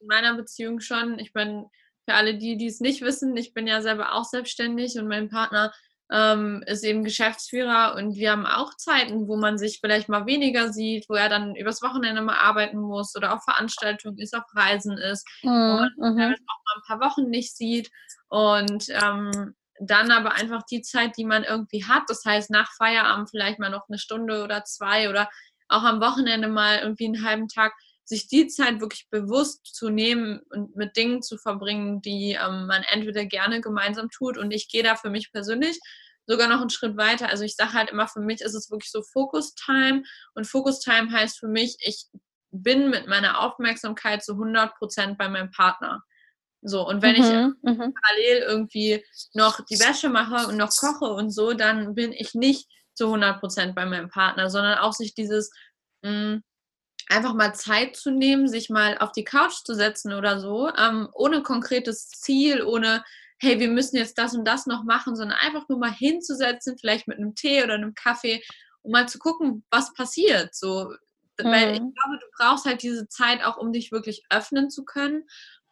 in meiner Beziehung schon. Ich bin für alle die, die es nicht wissen, ich bin ja selber auch selbstständig und mein Partner ähm, ist eben Geschäftsführer und wir haben auch Zeiten, wo man sich vielleicht mal weniger sieht, wo er dann übers Wochenende mal arbeiten muss oder auf Veranstaltungen ist, auf Reisen ist, mhm. wo man mhm. auch mal ein paar Wochen nicht sieht. Und ähm, dann aber einfach die Zeit, die man irgendwie hat, das heißt nach Feierabend vielleicht mal noch eine Stunde oder zwei oder auch am Wochenende mal irgendwie einen halben Tag, sich die Zeit wirklich bewusst zu nehmen und mit Dingen zu verbringen, die ähm, man entweder gerne gemeinsam tut. Und ich gehe da für mich persönlich sogar noch einen Schritt weiter. Also ich sage halt immer, für mich ist es wirklich so Focus Time. Und Focus Time heißt für mich, ich bin mit meiner Aufmerksamkeit zu 100 Prozent bei meinem Partner. So, und wenn mhm, ich mhm. parallel irgendwie noch die Wäsche mache und noch koche und so, dann bin ich nicht zu 100% bei meinem Partner, sondern auch sich dieses mh, hm, einfach mal Zeit zu nehmen, sich mal auf die Couch zu setzen oder so, ähm, ohne konkretes Ziel, ohne, hey, wir müssen jetzt das und das noch machen, sondern einfach nur mal hinzusetzen, vielleicht mit einem Tee oder einem Kaffee, um mal zu gucken, was passiert. So, weil ich mhm. glaube, du brauchst halt diese Zeit auch, um dich wirklich öffnen zu können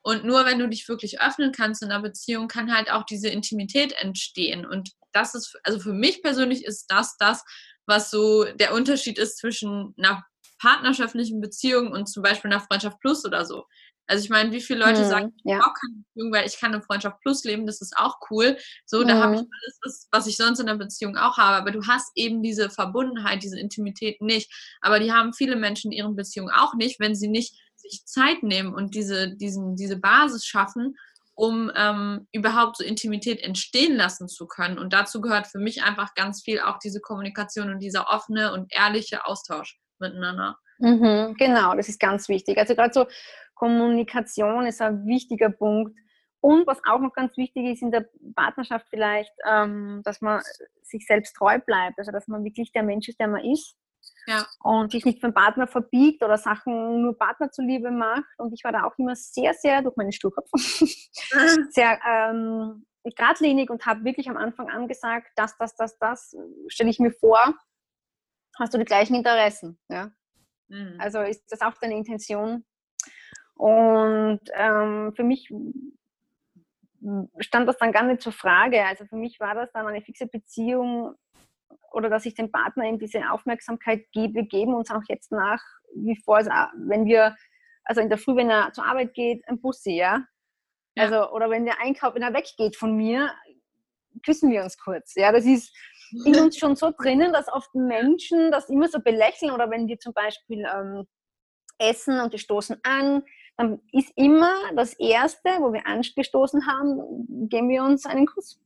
und nur wenn du dich wirklich öffnen kannst in einer Beziehung, kann halt auch diese Intimität entstehen. Und das ist, also für mich persönlich ist das das, was so der Unterschied ist zwischen einer partnerschaftlichen Beziehung und zum Beispiel einer Freundschaft Plus oder so. Also ich meine, wie viele Leute hm, sagen, ich ja. brauche keine Beziehung, weil ich kann eine Freundschaft Plus leben, das ist auch cool. So, hm. da habe ich alles, was ich sonst in einer Beziehung auch habe. Aber du hast eben diese Verbundenheit, diese Intimität nicht. Aber die haben viele Menschen in ihren Beziehungen auch nicht, wenn sie nicht sich Zeit nehmen und diese, diesen, diese Basis schaffen, um ähm, überhaupt so Intimität entstehen lassen zu können. Und dazu gehört für mich einfach ganz viel auch diese Kommunikation und dieser offene und ehrliche Austausch miteinander. Mhm, genau, das ist ganz wichtig. Also gerade so Kommunikation ist ein wichtiger Punkt. Und was auch noch ganz wichtig ist in der Partnerschaft vielleicht, ähm, dass man sich selbst treu bleibt, also dass man wirklich der Mensch ist, der man ist ja. Und sich nicht vom Partner verbiegt oder Sachen nur Partner zuliebe macht. Und ich war da auch immer sehr, sehr durch meine Sturkopf, (laughs) sehr ähm, geradlinig und habe wirklich am Anfang an gesagt, das, das, das, das stelle ich mir vor, hast du die gleichen Interessen. Ja? Mhm. Also ist das auch deine Intention? Und ähm, für mich stand das dann gar nicht zur Frage. Also für mich war das dann eine fixe Beziehung oder dass ich dem Partner eben diese Aufmerksamkeit gebe. Wir geben uns auch jetzt nach wie vor, also wenn wir, also in der Früh, wenn er zur Arbeit geht, ein Bussi, ja. ja. Also, oder wenn der Einkauf, wenn er weggeht von mir, küssen wir uns kurz. Ja, das ist in uns schon so drinnen, dass oft Menschen das immer so belächeln oder wenn wir zum Beispiel ähm, essen und wir stoßen an, dann ist immer das Erste, wo wir angestoßen haben, geben wir uns einen Kuss.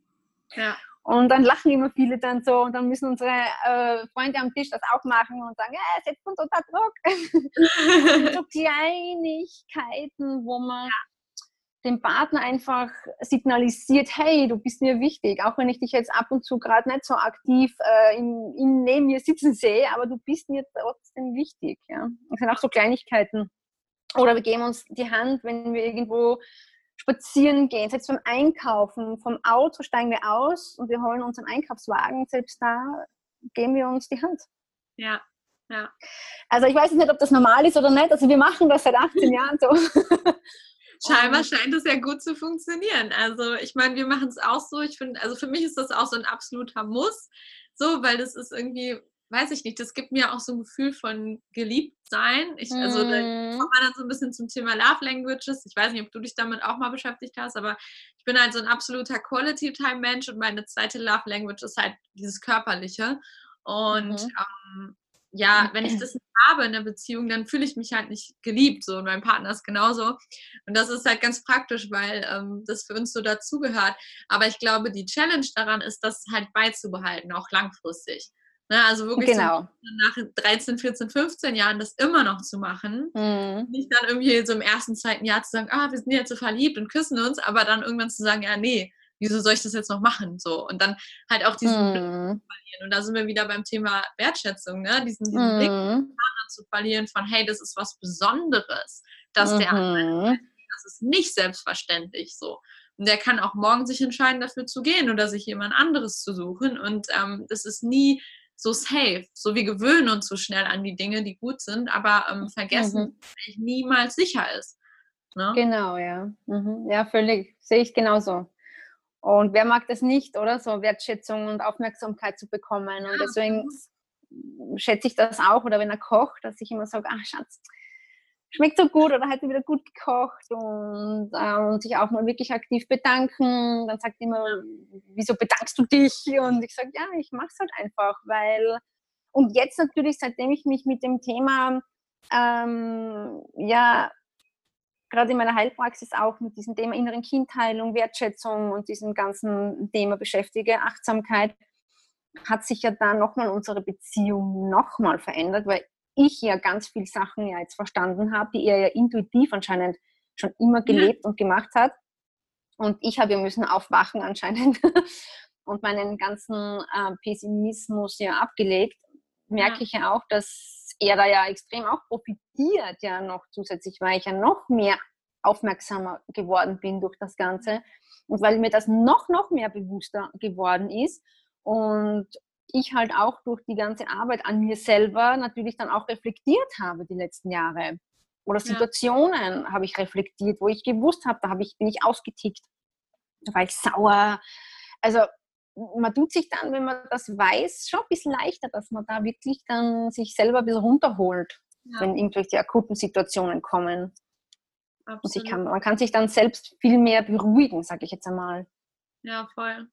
Ja. Und dann lachen immer viele dann so und dann müssen unsere äh, Freunde am Tisch das auch machen und sagen, ja, setzt uns unter Druck. (laughs) so Kleinigkeiten, wo man dem Partner einfach signalisiert, hey, du bist mir wichtig, auch wenn ich dich jetzt ab und zu gerade nicht so aktiv äh, in, in, neben mir sitzen sehe, aber du bist mir trotzdem wichtig. Ja? Das sind auch so Kleinigkeiten. Oder wir geben uns die Hand, wenn wir irgendwo spazieren gehen, selbst beim Einkaufen, vom Auto steigen wir aus und wir holen unseren Einkaufswagen, selbst da geben wir uns die Hand. Ja, ja. Also ich weiß nicht, ob das normal ist oder nicht. Also wir machen das seit 18 (laughs) Jahren so. Scheinbar scheint es ja gut zu funktionieren. Also ich meine, wir machen es auch so. Ich finde, also für mich ist das auch so ein absoluter Muss, so, weil das ist irgendwie weiß ich nicht, das gibt mir auch so ein Gefühl von geliebt sein. Ich, also da mhm. kommt man dann so ein bisschen zum Thema Love Languages. Ich weiß nicht, ob du dich damit auch mal beschäftigt hast, aber ich bin halt so ein absoluter Quality Time Mensch und meine zweite Love Language ist halt dieses körperliche. Und mhm. ähm, ja, wenn ich das nicht habe in der Beziehung, dann fühle ich mich halt nicht geliebt. So und mein Partner ist genauso. Und das ist halt ganz praktisch, weil ähm, das für uns so dazugehört. Aber ich glaube, die Challenge daran ist, das halt beizubehalten, auch langfristig. Ne, also wirklich genau. so nach 13, 14, 15 Jahren das immer noch zu machen. Mhm. Nicht dann irgendwie so im ersten, zweiten Jahr zu sagen, ah, wir sind jetzt so verliebt und küssen uns, aber dann irgendwann zu sagen, ja, nee, wieso soll ich das jetzt noch machen? So. Und dann halt auch diesen mhm. Blick zu verlieren. Und da sind wir wieder beim Thema Wertschätzung, ne? Diesen, diesen mhm. Blick zu verlieren von, hey, das ist was Besonderes, dass der andere, mhm. das ist nicht selbstverständlich so. Und der kann auch morgen sich entscheiden, dafür zu gehen oder sich jemand anderes zu suchen. Und ähm, das ist nie so safe. So wir gewöhnen uns so schnell an die Dinge, die gut sind, aber ähm, vergessen, mhm. dass niemals sicher ist. Ne? Genau, ja. Mhm. Ja, völlig. Sehe ich genauso. Und wer mag das nicht, oder? So Wertschätzung und Aufmerksamkeit zu bekommen. Und deswegen schätze ich das auch. Oder wenn er kocht, dass ich immer sage, ach Schatz, schmeckt so gut oder heute wieder gut gekocht und, äh, und sich auch mal wirklich aktiv bedanken. Dann sagt immer, wieso bedankst du dich? Und ich sage, ja, ich mache es halt einfach, weil und jetzt natürlich, seitdem ich mich mit dem Thema ähm, ja gerade in meiner Heilpraxis auch mit diesem Thema inneren Kindheilung, Wertschätzung und diesem ganzen Thema beschäftige, Achtsamkeit, hat sich ja da nochmal unsere Beziehung nochmal verändert, weil ich ja ganz viele Sachen ja jetzt verstanden habe, die er ja intuitiv anscheinend schon immer gelebt ja. und gemacht hat. Und ich habe ja müssen aufwachen anscheinend (laughs) und meinen ganzen äh, Pessimismus ja abgelegt. Merke ja. ich ja auch, dass er da ja extrem auch profitiert, ja noch zusätzlich, weil ich ja noch mehr aufmerksamer geworden bin durch das Ganze und weil mir das noch, noch mehr bewusster geworden ist. Und ich halt auch durch die ganze Arbeit an mir selber natürlich dann auch reflektiert habe die letzten Jahre. Oder Situationen ja. habe ich reflektiert, wo ich gewusst habe, da habe ich, bin ich ausgetickt, da war ich sauer. Also man tut sich dann, wenn man das weiß, schon ein bisschen leichter, dass man da wirklich dann sich selber ein bisschen runterholt, ja. wenn irgendwelche akuten Situationen kommen. Und ich kann, man kann sich dann selbst viel mehr beruhigen, sage ich jetzt einmal. Ja, voll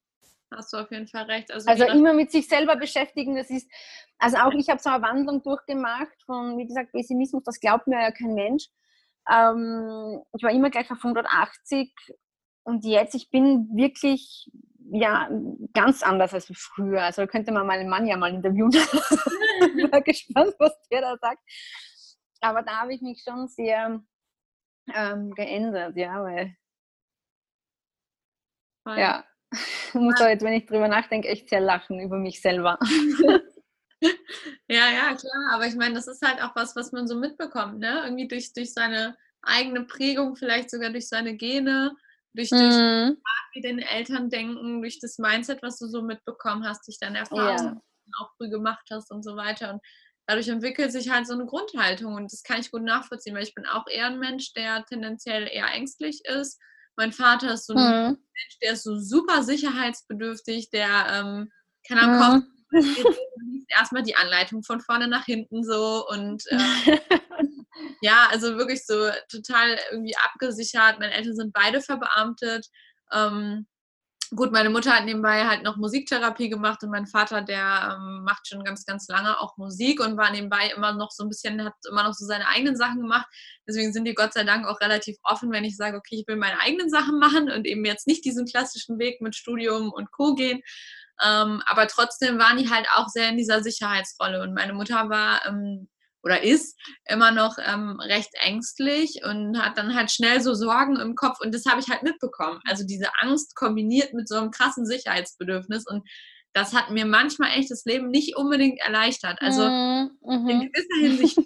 hast du auf jeden Fall recht. Also, also immer mit sich selber beschäftigen, das ist, also auch ich habe so eine Wandlung durchgemacht von, wie gesagt, Pessimismus, das glaubt mir ja kein Mensch. Ähm, ich war immer gleich auf 180 und jetzt, ich bin wirklich ja ganz anders als früher. Also könnte man meinen Mann ja mal interviewen. (laughs) ich bin gespannt, was der da sagt. Aber da habe ich mich schon sehr ähm, geändert, ja, weil Voll. ja, ich (laughs) muss da jetzt, wenn ich drüber nachdenke, echt sehr lachen über mich selber. (laughs) ja, ja, klar. Aber ich meine, das ist halt auch was, was man so mitbekommt, ne? Irgendwie durch, durch seine eigene Prägung, vielleicht sogar durch seine Gene, durch, durch mhm. wie deine Eltern denken, durch das Mindset, was du so mitbekommen hast, durch deine Erfahrungen, ja. auch früh gemacht hast und so weiter. Und dadurch entwickelt sich halt so eine Grundhaltung und das kann ich gut nachvollziehen, weil ich bin auch eher ein Mensch, der tendenziell eher ängstlich ist. Mein Vater ist so ein mhm. Mensch, der ist so super sicherheitsbedürftig, der ähm, kann am mhm. Kopf erstmal die Anleitung von vorne nach hinten so und äh, (laughs) ja, also wirklich so total irgendwie abgesichert. Meine Eltern sind beide verbeamtet. Ähm, gut, meine Mutter hat nebenbei halt noch Musiktherapie gemacht und mein Vater, der ähm, macht schon ganz, ganz lange auch Musik und war nebenbei immer noch so ein bisschen, hat immer noch so seine eigenen Sachen gemacht. Deswegen sind die Gott sei Dank auch relativ offen, wenn ich sage, okay, ich will meine eigenen Sachen machen und eben jetzt nicht diesen klassischen Weg mit Studium und Co. gehen. Ähm, aber trotzdem waren die halt auch sehr in dieser Sicherheitsrolle. Und meine Mutter war ähm, oder ist immer noch ähm, recht ängstlich und hat dann halt schnell so Sorgen im Kopf. Und das habe ich halt mitbekommen. Also diese Angst kombiniert mit so einem krassen Sicherheitsbedürfnis. Und das hat mir manchmal echt das Leben nicht unbedingt erleichtert. Also mhm. in mhm. gewisser Hinsicht schon,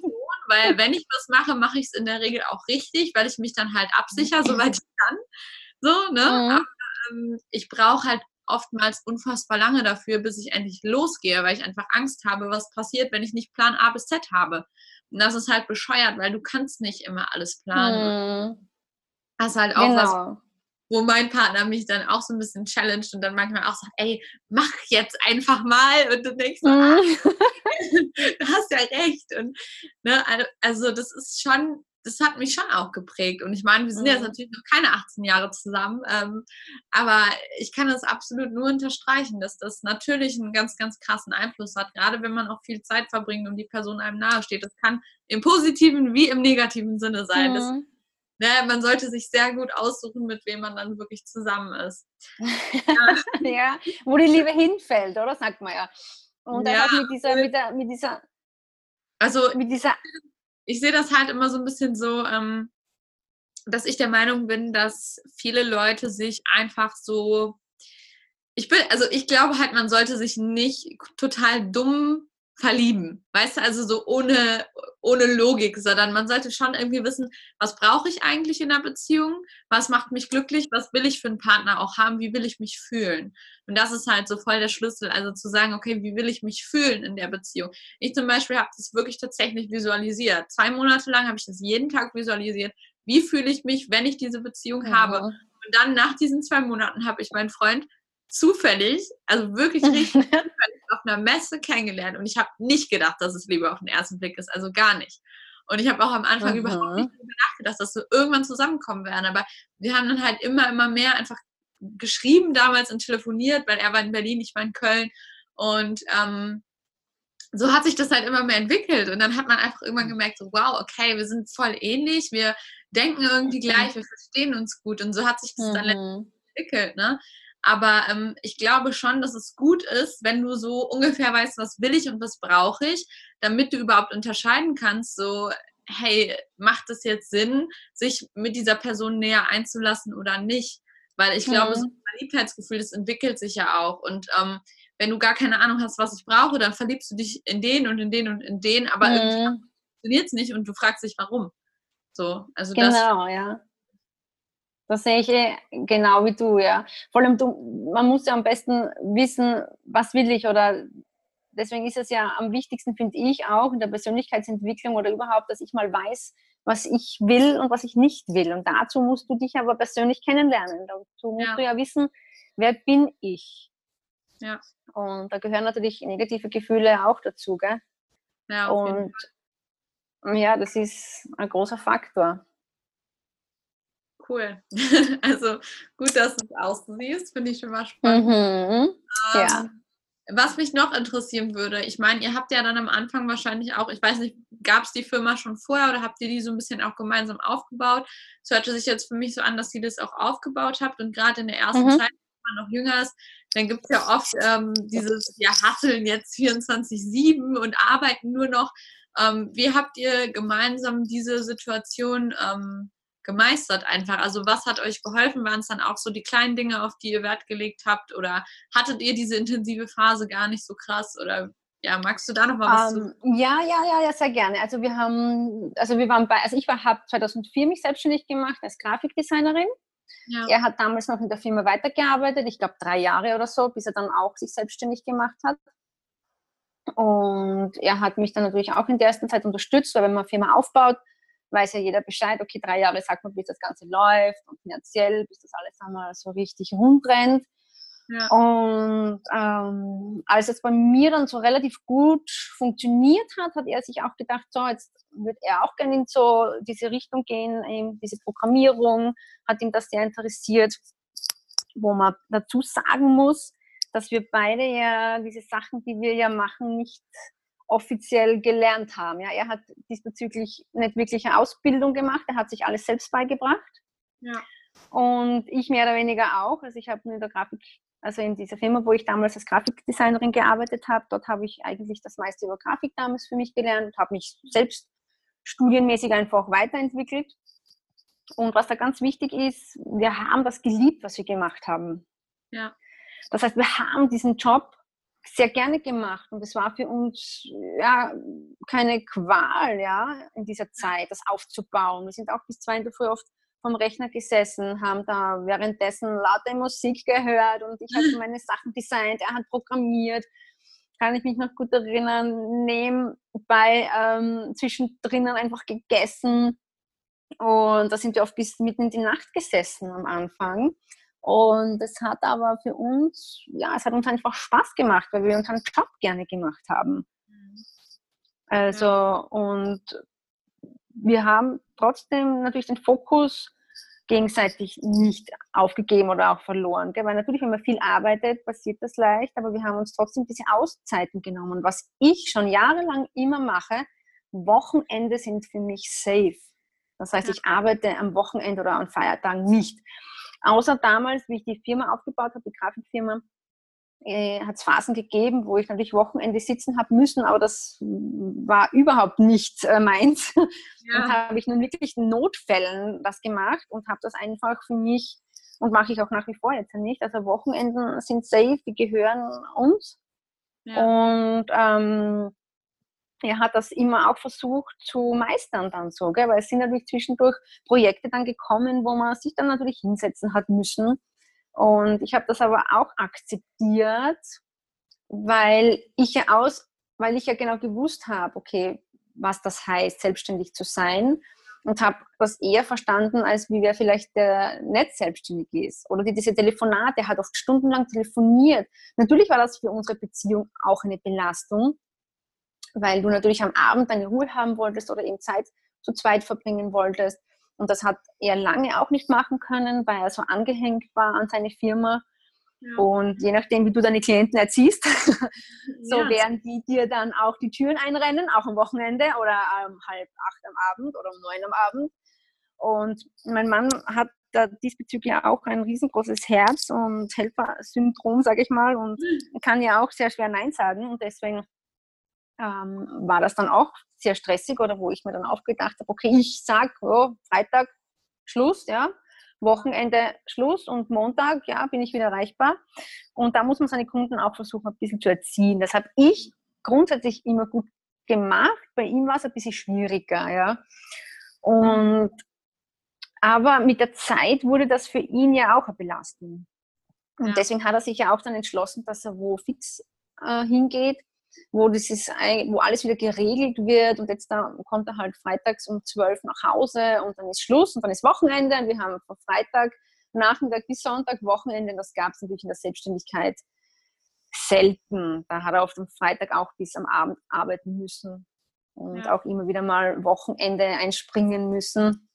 weil wenn ich was mache, mache ich es in der Regel auch richtig, weil ich mich dann halt absichere, soweit ich kann. So, ne? Mhm. Aber ähm, ich brauche halt oftmals unfassbar lange dafür, bis ich endlich losgehe, weil ich einfach Angst habe, was passiert, wenn ich nicht Plan A bis Z habe. Und das ist halt bescheuert, weil du kannst nicht immer alles planen. Hm. Das ist halt auch genau. was, wo mein Partner mich dann auch so ein bisschen challenged und dann manchmal auch sagt, ey, mach jetzt einfach mal. Und du denkst so, hm. ah, (laughs) du hast ja recht. Und ne, also das ist schon das hat mich schon auch geprägt. Und ich meine, wir sind mhm. jetzt natürlich noch keine 18 Jahre zusammen, ähm, aber ich kann das absolut nur unterstreichen, dass das natürlich einen ganz, ganz krassen Einfluss hat, gerade wenn man auch viel Zeit verbringt und die Person einem nahesteht. Das kann im positiven wie im negativen Sinne sein. Mhm. Das, ne, man sollte sich sehr gut aussuchen, mit wem man dann wirklich zusammen ist. ja. (laughs) ja, wo die Liebe hinfällt, oder? Sagt man ja. Und ja, mit dieser, mit, der, mit dieser, also mit dieser ich sehe das halt immer so ein bisschen so, ähm, dass ich der Meinung bin, dass viele Leute sich einfach so. Ich bin, also ich glaube halt, man sollte sich nicht total dumm verlieben. Weißt du, also so ohne, ohne Logik, sondern man sollte schon irgendwie wissen, was brauche ich eigentlich in einer Beziehung? Was macht mich glücklich? Was will ich für einen Partner auch haben? Wie will ich mich fühlen? Und das ist halt so voll der Schlüssel. Also zu sagen, okay, wie will ich mich fühlen in der Beziehung? Ich zum Beispiel habe das wirklich tatsächlich visualisiert. Zwei Monate lang habe ich das jeden Tag visualisiert. Wie fühle ich mich, wenn ich diese Beziehung mhm. habe? Und dann nach diesen zwei Monaten habe ich meinen Freund zufällig, also wirklich (laughs) richtig auf einer Messe kennengelernt und ich habe nicht gedacht, dass es Liebe auf den ersten Blick ist, also gar nicht. Und ich habe auch am Anfang mhm. überhaupt nicht darüber nachgedacht, dass wir irgendwann zusammenkommen werden. Aber wir haben dann halt immer, immer mehr einfach geschrieben damals und telefoniert, weil er war in Berlin, ich war in Köln. Und ähm, so hat sich das halt immer mehr entwickelt. Und dann hat man einfach irgendwann gemerkt, so, wow, okay, wir sind voll ähnlich, wir denken irgendwie gleich, wir verstehen uns gut. Und so hat sich das mhm. dann entwickelt. Ne? Aber ähm, ich glaube schon, dass es gut ist, wenn du so ungefähr weißt, was will ich und was brauche ich, damit du überhaupt unterscheiden kannst, so, hey, macht es jetzt Sinn, sich mit dieser Person näher einzulassen oder nicht? Weil ich glaube, mhm. so ein Verliebtheitsgefühl, das entwickelt sich ja auch. Und ähm, wenn du gar keine Ahnung hast, was ich brauche, dann verliebst du dich in den und in den und in den, aber mhm. irgendwie funktioniert es nicht und du fragst dich, warum. So, also genau, das, ja. Das sehe ich eh genau wie du, ja. Vor allem, du, man muss ja am besten wissen, was will ich oder deswegen ist es ja am wichtigsten, finde ich, auch in der Persönlichkeitsentwicklung oder überhaupt, dass ich mal weiß, was ich will und was ich nicht will. Und dazu musst du dich aber persönlich kennenlernen. Dazu musst ja. du ja wissen, wer bin ich. Ja. Und da gehören natürlich negative Gefühle auch dazu, gell? Ja, und ja, das ist ein großer Faktor. Cool. (laughs) Also gut, dass du es aussiehst, finde ich schon mal spannend. Mhm. Ähm, ja. Was mich noch interessieren würde, ich meine, ihr habt ja dann am Anfang wahrscheinlich auch, ich weiß nicht, gab es die Firma schon vorher oder habt ihr die so ein bisschen auch gemeinsam aufgebaut? Es hörte sich jetzt für mich so an, dass ihr das auch aufgebaut habt und gerade in der ersten mhm. Zeit, wenn man noch jünger ist, dann gibt es ja oft ähm, dieses, ja, Hasseln jetzt 24-7 und arbeiten nur noch. Ähm, wie habt ihr gemeinsam diese Situation ähm, gemeistert einfach? Also was hat euch geholfen? Waren es dann auch so die kleinen Dinge, auf die ihr Wert gelegt habt? Oder hattet ihr diese intensive Phase gar nicht so krass? Oder ja, magst du da noch mal was um, ähm, Ja, ja, ja, ja, sehr gerne. Also wir haben, also wir waren bei, also ich habe 2004 mich selbstständig gemacht als Grafikdesignerin. Ja. Er hat damals noch in der Firma weitergearbeitet, ich glaube drei Jahre oder so, bis er dann auch sich selbstständig gemacht hat. Und er hat mich dann natürlich auch in der ersten Zeit unterstützt, weil wenn man eine Firma aufbaut, weiß ja jeder Bescheid, okay, drei Jahre sagt man, bis das Ganze läuft und finanziell, bis das alles einmal so richtig rund rennt. Ja. Und ähm, als es bei mir dann so relativ gut funktioniert hat, hat er sich auch gedacht, so, jetzt wird er auch gerne in so diese Richtung gehen, eben diese Programmierung, hat ihm das sehr interessiert, wo man dazu sagen muss, dass wir beide ja diese Sachen, die wir ja machen, nicht offiziell gelernt haben. Ja, er hat diesbezüglich nicht wirklich eine Ausbildung gemacht, er hat sich alles selbst beigebracht. Ja. Und ich mehr oder weniger auch. Also ich habe in der Grafik, also in dieser Firma, wo ich damals als Grafikdesignerin gearbeitet habe, dort habe ich eigentlich das meiste über Grafik damals für mich gelernt und habe mich selbst studienmäßig einfach weiterentwickelt. Und was da ganz wichtig ist, wir haben das geliebt, was wir gemacht haben. Ja. Das heißt, wir haben diesen Job sehr gerne gemacht und es war für uns ja keine Qual, ja, in dieser Zeit, das aufzubauen. Wir sind auch bis zwei in der Früh oft vom Rechner gesessen, haben da währenddessen laute Musik gehört und ich habe (laughs) meine Sachen designt, er hat programmiert. Kann ich mich noch gut erinnern, nebenbei ähm, zwischendrin einfach gegessen und da sind wir oft bis mitten in die Nacht gesessen am Anfang. Und es hat aber für uns, ja, es hat uns einfach Spaß gemacht, weil wir unseren Job gerne gemacht haben. Also, und wir haben trotzdem natürlich den Fokus gegenseitig nicht aufgegeben oder auch verloren. Gell? Weil natürlich, wenn man viel arbeitet, passiert das leicht, aber wir haben uns trotzdem diese Auszeiten genommen. Was ich schon jahrelang immer mache, Wochenende sind für mich safe. Das heißt, ich arbeite am Wochenende oder an Feiertagen nicht. Außer damals, wie ich die Firma aufgebaut habe, die Grafikfirma, äh, hat es Phasen gegeben, wo ich natürlich Wochenende sitzen habe müssen, aber das war überhaupt nicht äh, meins. (laughs) Ja. Und habe ich nun wirklich in Notfällen das gemacht und habe das einfach für mich und mache ich auch nach wie vor jetzt nicht. Also Wochenenden sind safe, die gehören uns. Ja. Und ähm, er hat das immer auch versucht zu meistern dann so, gell? weil es sind natürlich zwischendurch Projekte dann gekommen, wo man sich dann natürlich hinsetzen hat müssen. Und ich habe das aber auch akzeptiert, weil ich ja aus, weil ich ja genau gewusst habe, okay, was das heißt, selbstständig zu sein und habe das eher verstanden, als wie wer vielleicht der nicht selbstständig ist. Oder die, diese Telefonate, hat oft stundenlang telefoniert. Natürlich war das für unsere Beziehung auch eine Belastung, weil du natürlich am Abend deine Ruhe haben wolltest oder eben Zeit zu zweit verbringen wolltest. Und das hat er lange auch nicht machen können, weil er so angehängt war an seine Firma. Ja. Und je nachdem, wie du deine Klienten erziehst, (laughs) so ja. werden die dir dann auch die Türen einrennen, auch am Wochenende oder um halb acht am Abend oder um neun am Abend. Und mein Mann hat da diesbezüglich auch ein riesengroßes Herz und Helfersyndrom, sage ich mal, und hm. kann ja auch sehr schwer Nein sagen. Und deswegen ähm, war das dann auch sehr stressig oder wo ich mir dann aufgedacht habe, okay, ich sage, oh, Freitag Schluss, ja, Wochenende Schluss und Montag, ja, bin ich wieder erreichbar. Und da muss man seine Kunden auch versuchen, ein bisschen zu erziehen. Das habe ich grundsätzlich immer gut gemacht. Bei ihm war es ein bisschen schwieriger, ja. Und aber mit der Zeit wurde das für ihn ja auch eine Belastung. Und ja. deswegen hat er sich ja auch dann entschlossen, dass er wo fix äh, hingeht wo, das ist, wo alles wieder geregelt wird und jetzt da kommt er halt freitags um 12 nach Hause und dann ist Schluss und dann ist Wochenende und wir haben von Freitag, Nachmittag bis Sonntag Wochenende, das gab es natürlich in der Selbstständigkeit selten. Da hat er auf dem Freitag auch bis am Abend arbeiten müssen und ja. auch immer wieder mal Wochenende einspringen müssen.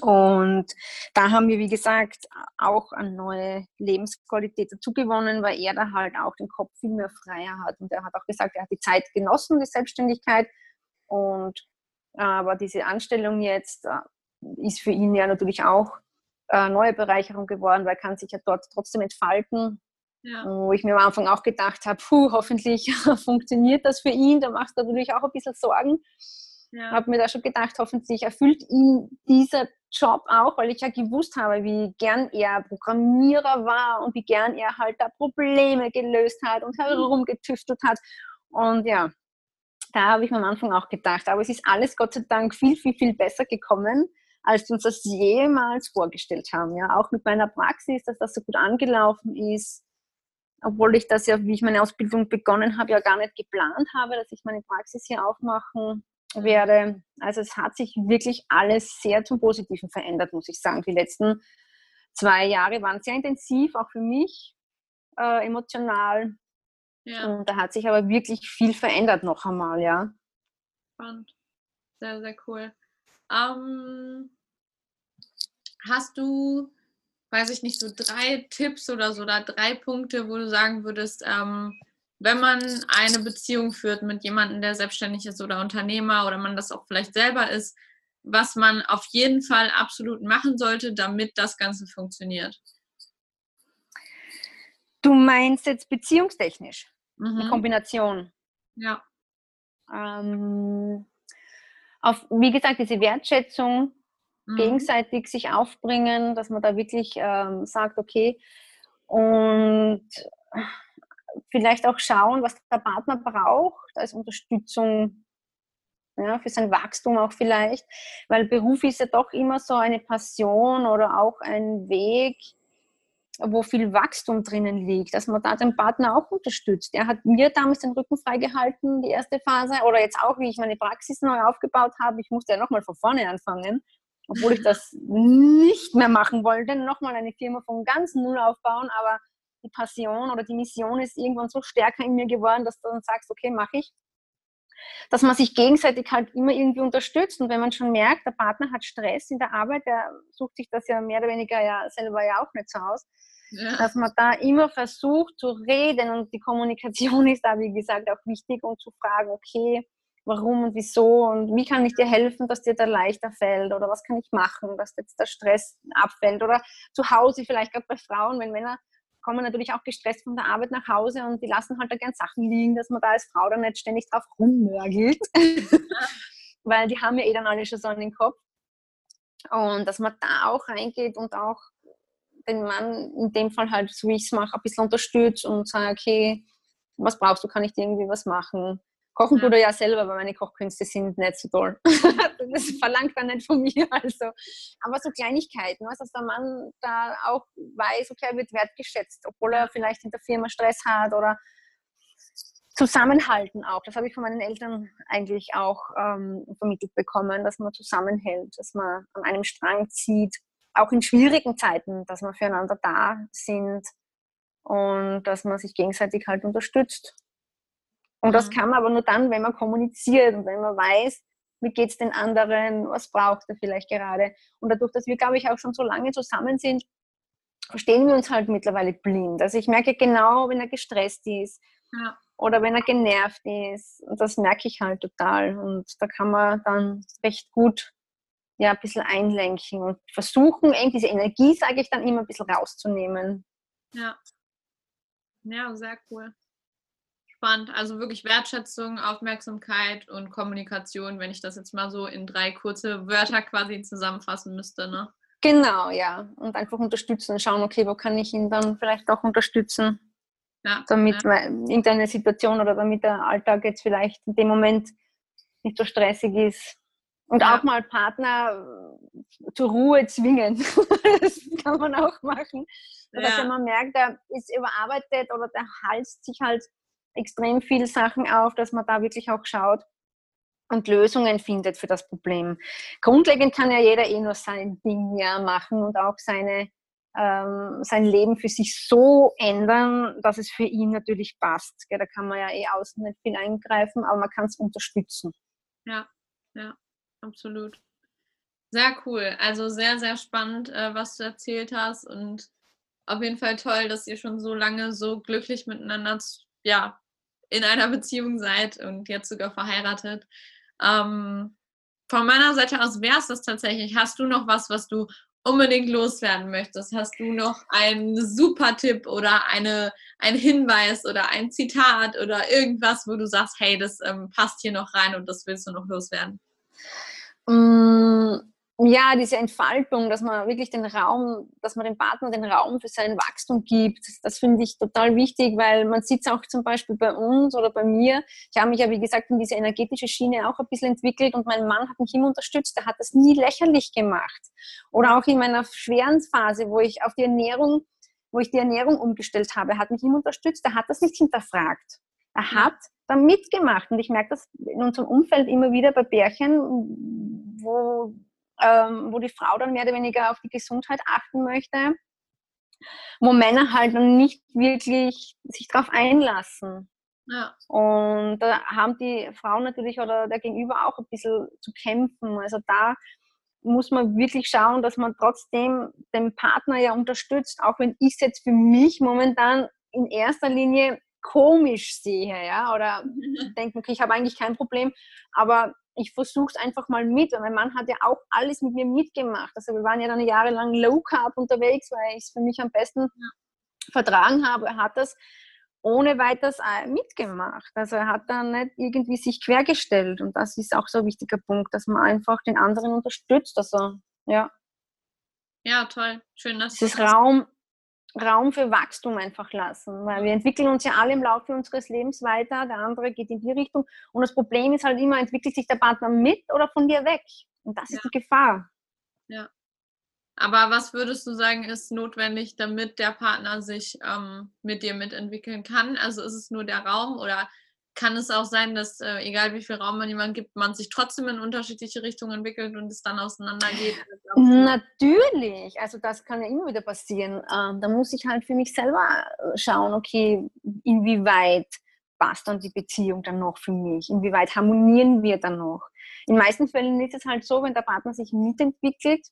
Und da haben wir, wie gesagt, auch eine neue Lebensqualität dazu gewonnen, weil er da halt auch den Kopf viel mehr freier hat. Und er hat auch gesagt, er hat die Zeit genossen, die Selbstständigkeit. Und aber diese Anstellung jetzt äh, ist für ihn ja natürlich auch eine neue Bereicherung geworden, weil er kann sich ja dort trotzdem entfalten. Ja. Wo ich mir am Anfang auch gedacht habe, puh, hoffentlich (laughs) funktioniert das für ihn. Da macht er natürlich auch ein bisschen Sorgen. Ja. Habe mir da schon gedacht, hoffentlich erfüllt ihn dieser Job auch, weil ich ja gewusst habe, wie gern er Programmierer war und wie gern er halt da Probleme gelöst hat und herumgetüftelt hat. Und ja, da habe ich mir am Anfang auch gedacht. Aber es ist alles Gott sei Dank viel, viel, viel besser gekommen, als wir uns das jemals vorgestellt haben. Ja, auch mit meiner Praxis, dass das so gut angelaufen ist. Obwohl ich das ja, wie ich meine Ausbildung begonnen habe, ja gar nicht geplant habe, dass ich meine Praxis hier aufmachen werde. Also es hat sich wirklich alles sehr zum Positiven verändert, muss ich sagen. Die letzten zwei Jahre waren sehr intensiv, auch für mich, äh, emotional. Ja. Und da hat sich aber wirklich viel verändert noch einmal, ja. Spannend. Sehr, sehr cool. Ähm, hast du, weiß ich nicht, so drei Tipps oder so oder drei Punkte, wo du sagen würdest, ähm, wenn man eine Beziehung führt mit jemandem, der selbstständig ist oder Unternehmer oder man das auch vielleicht selber ist, was man auf jeden Fall absolut machen sollte, damit das Ganze funktioniert? Du meinst jetzt beziehungstechnisch? Mhm. Die Kombination. Ja. Ähm, auf, wie gesagt, diese Wertschätzung, mhm. gegenseitig sich aufbringen, dass man da wirklich ähm, sagt, okay, und vielleicht auch schauen, was der Partner braucht als Unterstützung ja, für sein Wachstum auch vielleicht, weil Beruf ist ja doch immer so eine Passion oder auch ein Weg, wo viel Wachstum drinnen liegt, dass man da den Partner auch unterstützt. Er hat mir damals den Rücken freigehalten, die erste Phase, oder jetzt auch, wie ich meine Praxis neu aufgebaut habe. Ich musste ja nochmal von vorne anfangen, obwohl ich das nicht mehr machen wollte, nochmal eine Firma von ganz Null aufbauen, aber die Passion oder die Mission ist irgendwann so stärker in mir geworden, dass du dann sagst, okay, mache ich. Dass man sich gegenseitig halt immer irgendwie unterstützt. Und wenn man schon merkt, der Partner hat Stress in der Arbeit, der sucht sich das ja mehr oder weniger ja selber ja auch nicht so aus, ja. dass man da immer versucht zu reden. Und die Kommunikation (laughs) ist da, wie gesagt, auch wichtig und zu fragen, okay, warum und wieso? Und wie kann ich dir helfen, dass dir da leichter fällt? Oder was kann ich machen, dass jetzt der Stress abfällt? Oder zu Hause vielleicht gerade bei Frauen, wenn Männer kommen natürlich auch gestresst von der Arbeit nach Hause und die lassen halt da gern Sachen liegen, dass man da als Frau dann nicht ständig drauf rummörgelt, (laughs) weil die haben ja eh dann alle schon so an den Kopf. Und dass man da auch reingeht und auch den Mann in dem Fall halt, so wie ich es mache, ein bisschen unterstützt und sagt, okay, was brauchst du, kann ich dir irgendwie was machen? Kochen ja. tut er ja selber, aber meine Kochkünste sind nicht so toll. (laughs) das verlangt er nicht von mir. Also. Aber so Kleinigkeiten, was, dass der Mann da auch weiß, okay, er wird wertgeschätzt, obwohl er vielleicht in der Firma Stress hat oder Zusammenhalten auch. Das habe ich von meinen Eltern eigentlich auch ähm, vermittelt bekommen, dass man zusammenhält, dass man an einem Strang zieht, auch in schwierigen Zeiten, dass man füreinander da sind und dass man sich gegenseitig halt unterstützt. Und das mhm. kann man aber nur dann, wenn man kommuniziert und wenn man weiß, wie geht es den anderen, was braucht er vielleicht gerade. Und dadurch, dass wir, glaube ich, auch schon so lange zusammen sind, verstehen wir uns halt mittlerweile blind. Also ich merke genau, wenn er gestresst ist ja. oder wenn er genervt ist. Und das merke ich halt total. Und da kann man dann recht gut ja, ein bisschen einlenken und versuchen, irgendwie diese Energie, sage ich dann immer, ein bisschen rauszunehmen. Ja. Ja, sehr cool spannend. Also wirklich Wertschätzung, Aufmerksamkeit und Kommunikation, wenn ich das jetzt mal so in drei kurze Wörter quasi zusammenfassen müsste. Ne? Genau, ja. Und einfach unterstützen, schauen, okay, wo kann ich ihn dann vielleicht auch unterstützen, ja, damit ja. irgendeine Situation oder damit der Alltag jetzt vielleicht in dem Moment nicht so stressig ist. Und ja. auch mal Partner zur Ruhe zwingen. (laughs) das kann man auch machen. Dass ja. man merkt, der ist überarbeitet oder der halst sich halt extrem viele Sachen auf, dass man da wirklich auch schaut und Lösungen findet für das Problem. Grundlegend kann ja jeder eh nur sein Ding ja machen und auch seine, ähm, sein Leben für sich so ändern, dass es für ihn natürlich passt. Da kann man ja eh außen nicht viel eingreifen, aber man kann es unterstützen. Ja, ja, absolut. Sehr cool. Also sehr, sehr spannend, äh, was du erzählt hast und auf jeden Fall toll, dass ihr schon so lange so glücklich miteinander ja, in einer Beziehung seid und jetzt sogar verheiratet. Ähm, von meiner Seite aus wäre es das tatsächlich. Hast du noch was, was du unbedingt loswerden möchtest? Hast du noch einen super Tipp oder eine, ein Hinweis oder ein Zitat oder irgendwas, wo du sagst, hey, das ähm, passt hier noch rein und das willst du noch loswerden? Mm, ja, diese Entfaltung, dass man wirklich den Raum, dass man dem Partner den Raum für sein Wachstum gibt, das finde ich total wichtig, weil man sieht es auch zum Beispiel bei uns oder bei mir. Ich habe mich ja, wie gesagt, in diese energetische Schiene auch ein bisschen entwickelt und mein Mann hat mich immer unterstützt. Der hat das nie lächerlich gemacht. Oder auch in meiner schweren Phase, wo ich auf die Ernährung, wo ich die Ernährung umgestellt habe, hat mich immer unterstützt. Der hat das nicht hinterfragt. Er hat da mitgemacht. Und ich merke das in unserem Umfeld immer wieder bei Bärchen, wo ähm, wo die Frau dann mehr oder weniger auf die Gesundheit achten möchte, wo Männer halt dann nicht wirklich sich darauf einlassen. Ja. Und da haben die Frauen natürlich oder der Gegenüber auch ein bisschen zu kämpfen. Also da muss man wirklich schauen, dass man trotzdem den Partner ja unterstützt, auch wenn ich es jetzt für mich momentan in erster Linie komisch sehe, ja, oder (laughs) denke, okay, ich habe eigentlich kein Problem, aber ich versuche es einfach mal mit. Und mein Mann hat ja auch alles mit mir mitgemacht. Also wir waren ja dann jahrelang Low Carb unterwegs, weil ich es für mich am besten vertragen habe. Er hat das ohne weiteres äh, mitgemacht. Also er hat dann nicht irgendwie sich quergestellt. Und das ist auch so ein wichtiger Punkt, dass man einfach den anderen unterstützt. Also ja. Ja, toll. Schön, dass Dieses Raum, Raum für Wachstum einfach lassen, weil wir entwickeln uns ja alle im Laufe unseres Lebens weiter, der andere geht in die Richtung und das Problem ist halt immer, entwickelt sich der Partner mit oder von dir weg und das ja. ist die Gefahr. Ja. Aber was würdest du sagen, ist notwendig, damit der Partner sich ähm, mit dir mitentwickeln kann? Also ist es nur der Raum oder kann es auch sein, dass äh, egal wie viel Raum man jemandem gibt, man sich trotzdem in unterschiedliche Richtungen entwickelt und es dann auseinandergeht? (laughs) Natürlich, also das kann ja immer wieder passieren. Ähm, da muss ich halt für mich selber äh, schauen, okay, inwieweit passt dann die Beziehung dann noch für mich? Inwieweit harmonieren wir dann noch? In meisten Fällen ist es halt so, wenn der Partner sich mitentwickelt,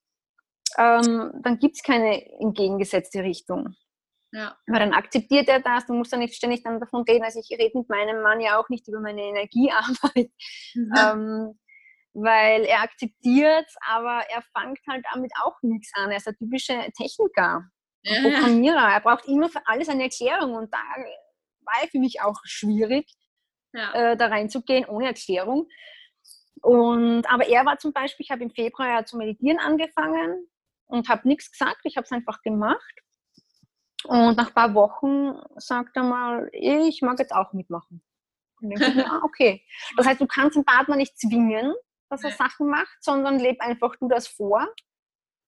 ähm, dann gibt es keine entgegengesetzte Richtung. Ja. Weil dann akzeptiert er das, du musst ja nicht ständig dann davon reden. Also ich rede mit meinem Mann ja auch nicht über meine Energiearbeit, mhm. ähm, weil er akzeptiert, aber er fängt halt damit auch nichts an. Er ist der typische Techniker, ja. Programmierer. Er braucht immer für alles eine Erklärung und da war für mich auch schwierig, ja. äh, da reinzugehen ohne Erklärung. Und, aber er war zum Beispiel, ich habe im Februar ja zu meditieren angefangen und habe nichts gesagt, ich habe es einfach gemacht. Und nach ein paar Wochen sagt er mal, ich mag jetzt auch mitmachen. Und dann ich mir, ah, okay. Das heißt, du kannst den Partner nicht zwingen, dass er Sachen macht, sondern leb einfach du das vor,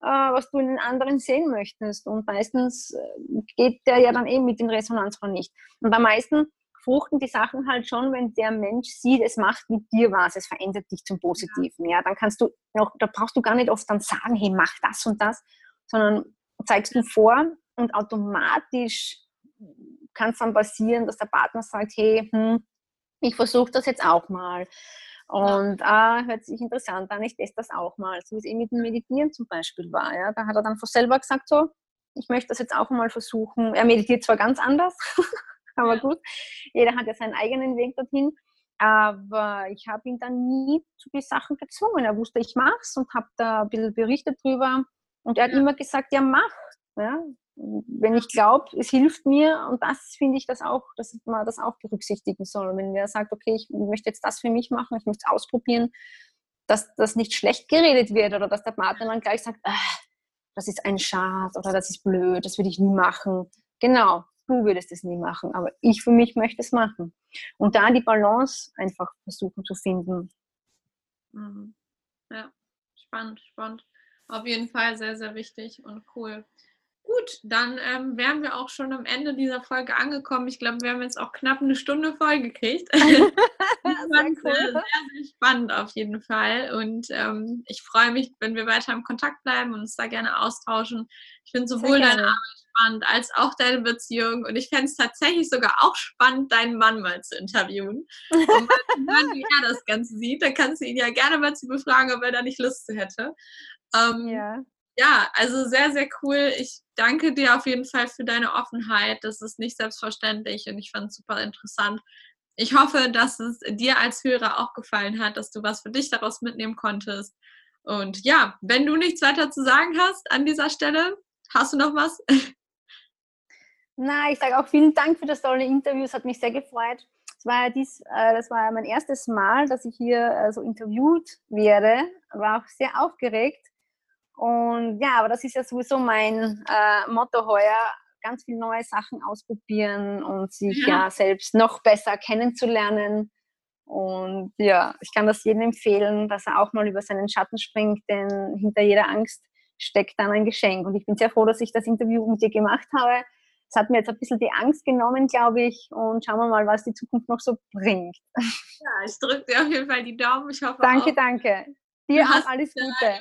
äh, was du in den anderen sehen möchtest. Und meistens äh, geht der ja dann eben mit den Resonanzraum nicht. Und bei meisten fruchten die Sachen halt schon, wenn der Mensch sieht, es macht mit dir was, es verändert dich zum Positiven. Ja, dann kannst du noch, da brauchst du gar nicht oft dann sagen, hey, mach das und das, sondern zeigst du vor, und automatisch kann es dann passieren, dass der Partner sagt, hey, hm, ich versuche das jetzt auch mal. Und ah, hört sich interessant an, ich teste das auch mal. So wie es eben mit dem Meditieren zum Beispiel war. Ja? Da hat er dann von selber gesagt, so, ich möchte das jetzt auch mal versuchen. Er meditiert zwar ganz anders, (laughs) aber gut, jeder hat ja seinen eigenen Weg dorthin. Aber ich habe ihn dann nie zu den Sachen gezwungen. Er wusste, ich mache es und habe da ein bisschen berichtet drüber. Und er hat immer gesagt, ja, mach. Ja? Wenn ich glaube, es hilft mir und das finde ich das auch, dass man das auch berücksichtigen soll. Wenn wer sagt, okay, ich möchte jetzt das für mich machen, ich möchte es ausprobieren, dass das nicht schlecht geredet wird oder dass der Partner dann gleich sagt, ah, das ist ein Schad oder das ist blöd, das würde ich nie machen. Genau, du würdest es nie machen, aber ich für mich möchte es machen. Und da die Balance einfach versuchen zu finden. Mhm. Ja, spannend, spannend. Auf jeden Fall sehr, sehr wichtig und cool. Gut, dann ähm, wären wir auch schon am Ende dieser Folge angekommen. Ich glaube, wir haben jetzt auch knapp eine Stunde vollgekriegt. (laughs) (laughs) das war cool. sehr, sehr spannend auf jeden Fall. Und ähm, ich freue mich, wenn wir weiter im Kontakt bleiben und uns da gerne austauschen. Ich finde sowohl deine Arbeit spannend als auch deine Beziehung. Und ich fände es tatsächlich sogar auch spannend, deinen Mann mal zu interviewen. (laughs) Und mal wie er das Ganze sieht. Da kannst du ihn ja gerne mal zu befragen, ob er da nicht Lust zu hätte. Ähm, ja. Ja, also sehr, sehr cool. Ich danke dir auf jeden Fall für deine Offenheit. Das ist nicht selbstverständlich und ich fand es super interessant. Ich hoffe, dass es dir als Hörer auch gefallen hat, dass du was für dich daraus mitnehmen konntest. Und ja, wenn du nichts weiter zu sagen hast an dieser Stelle, hast du noch was? (laughs) Na, ich sage auch vielen Dank für das tolle Interview. Es hat mich sehr gefreut. Es war dies, äh, das war mein erstes Mal, dass ich hier äh, so interviewt werde. War auch sehr aufgeregt. Und ja, aber das ist ja sowieso mein äh, Motto heuer, ganz viele neue Sachen ausprobieren und sich ja. ja selbst noch besser kennenzulernen. Und ja, ich kann das jedem empfehlen, dass er auch mal über seinen Schatten springt, denn hinter jeder Angst steckt dann ein Geschenk. Und ich bin sehr froh, dass ich das Interview mit dir gemacht habe. Es hat mir jetzt ein bisschen die Angst genommen, glaube ich. Und schauen wir mal, was die Zukunft noch so bringt. Ja, ich drücke dir auf jeden Fall die Daumen. Ich hoffe danke, auch, danke. Dir auch alles Gute.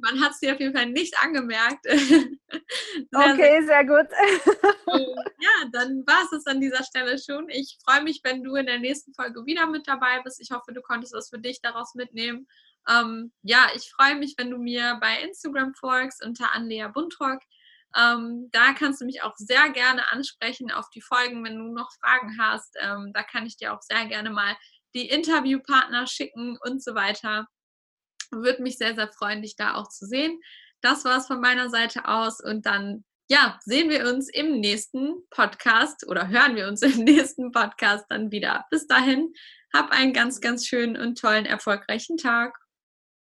Man hat es (laughs) dir auf jeden Fall nicht angemerkt. (laughs) okay, sehr gut. (laughs) ja, dann war es es an dieser Stelle schon. Ich freue mich, wenn du in der nächsten Folge wieder mit dabei bist. Ich hoffe, du konntest was für dich daraus mitnehmen. Ähm, ja, ich freue mich, wenn du mir bei Instagram folgst unter Anlea Buntrock. Ähm, da kannst du mich auch sehr gerne ansprechen auf die Folgen, wenn du noch Fragen hast. Ähm, da kann ich dir auch sehr gerne mal die Interviewpartner schicken und so weiter. Würde mich sehr, sehr freuen, dich da auch zu sehen. Das war es von meiner Seite aus und dann ja, sehen wir uns im nächsten Podcast oder hören wir uns im (laughs) nächsten Podcast dann wieder. Bis dahin, hab einen ganz, ganz schönen und tollen, erfolgreichen Tag.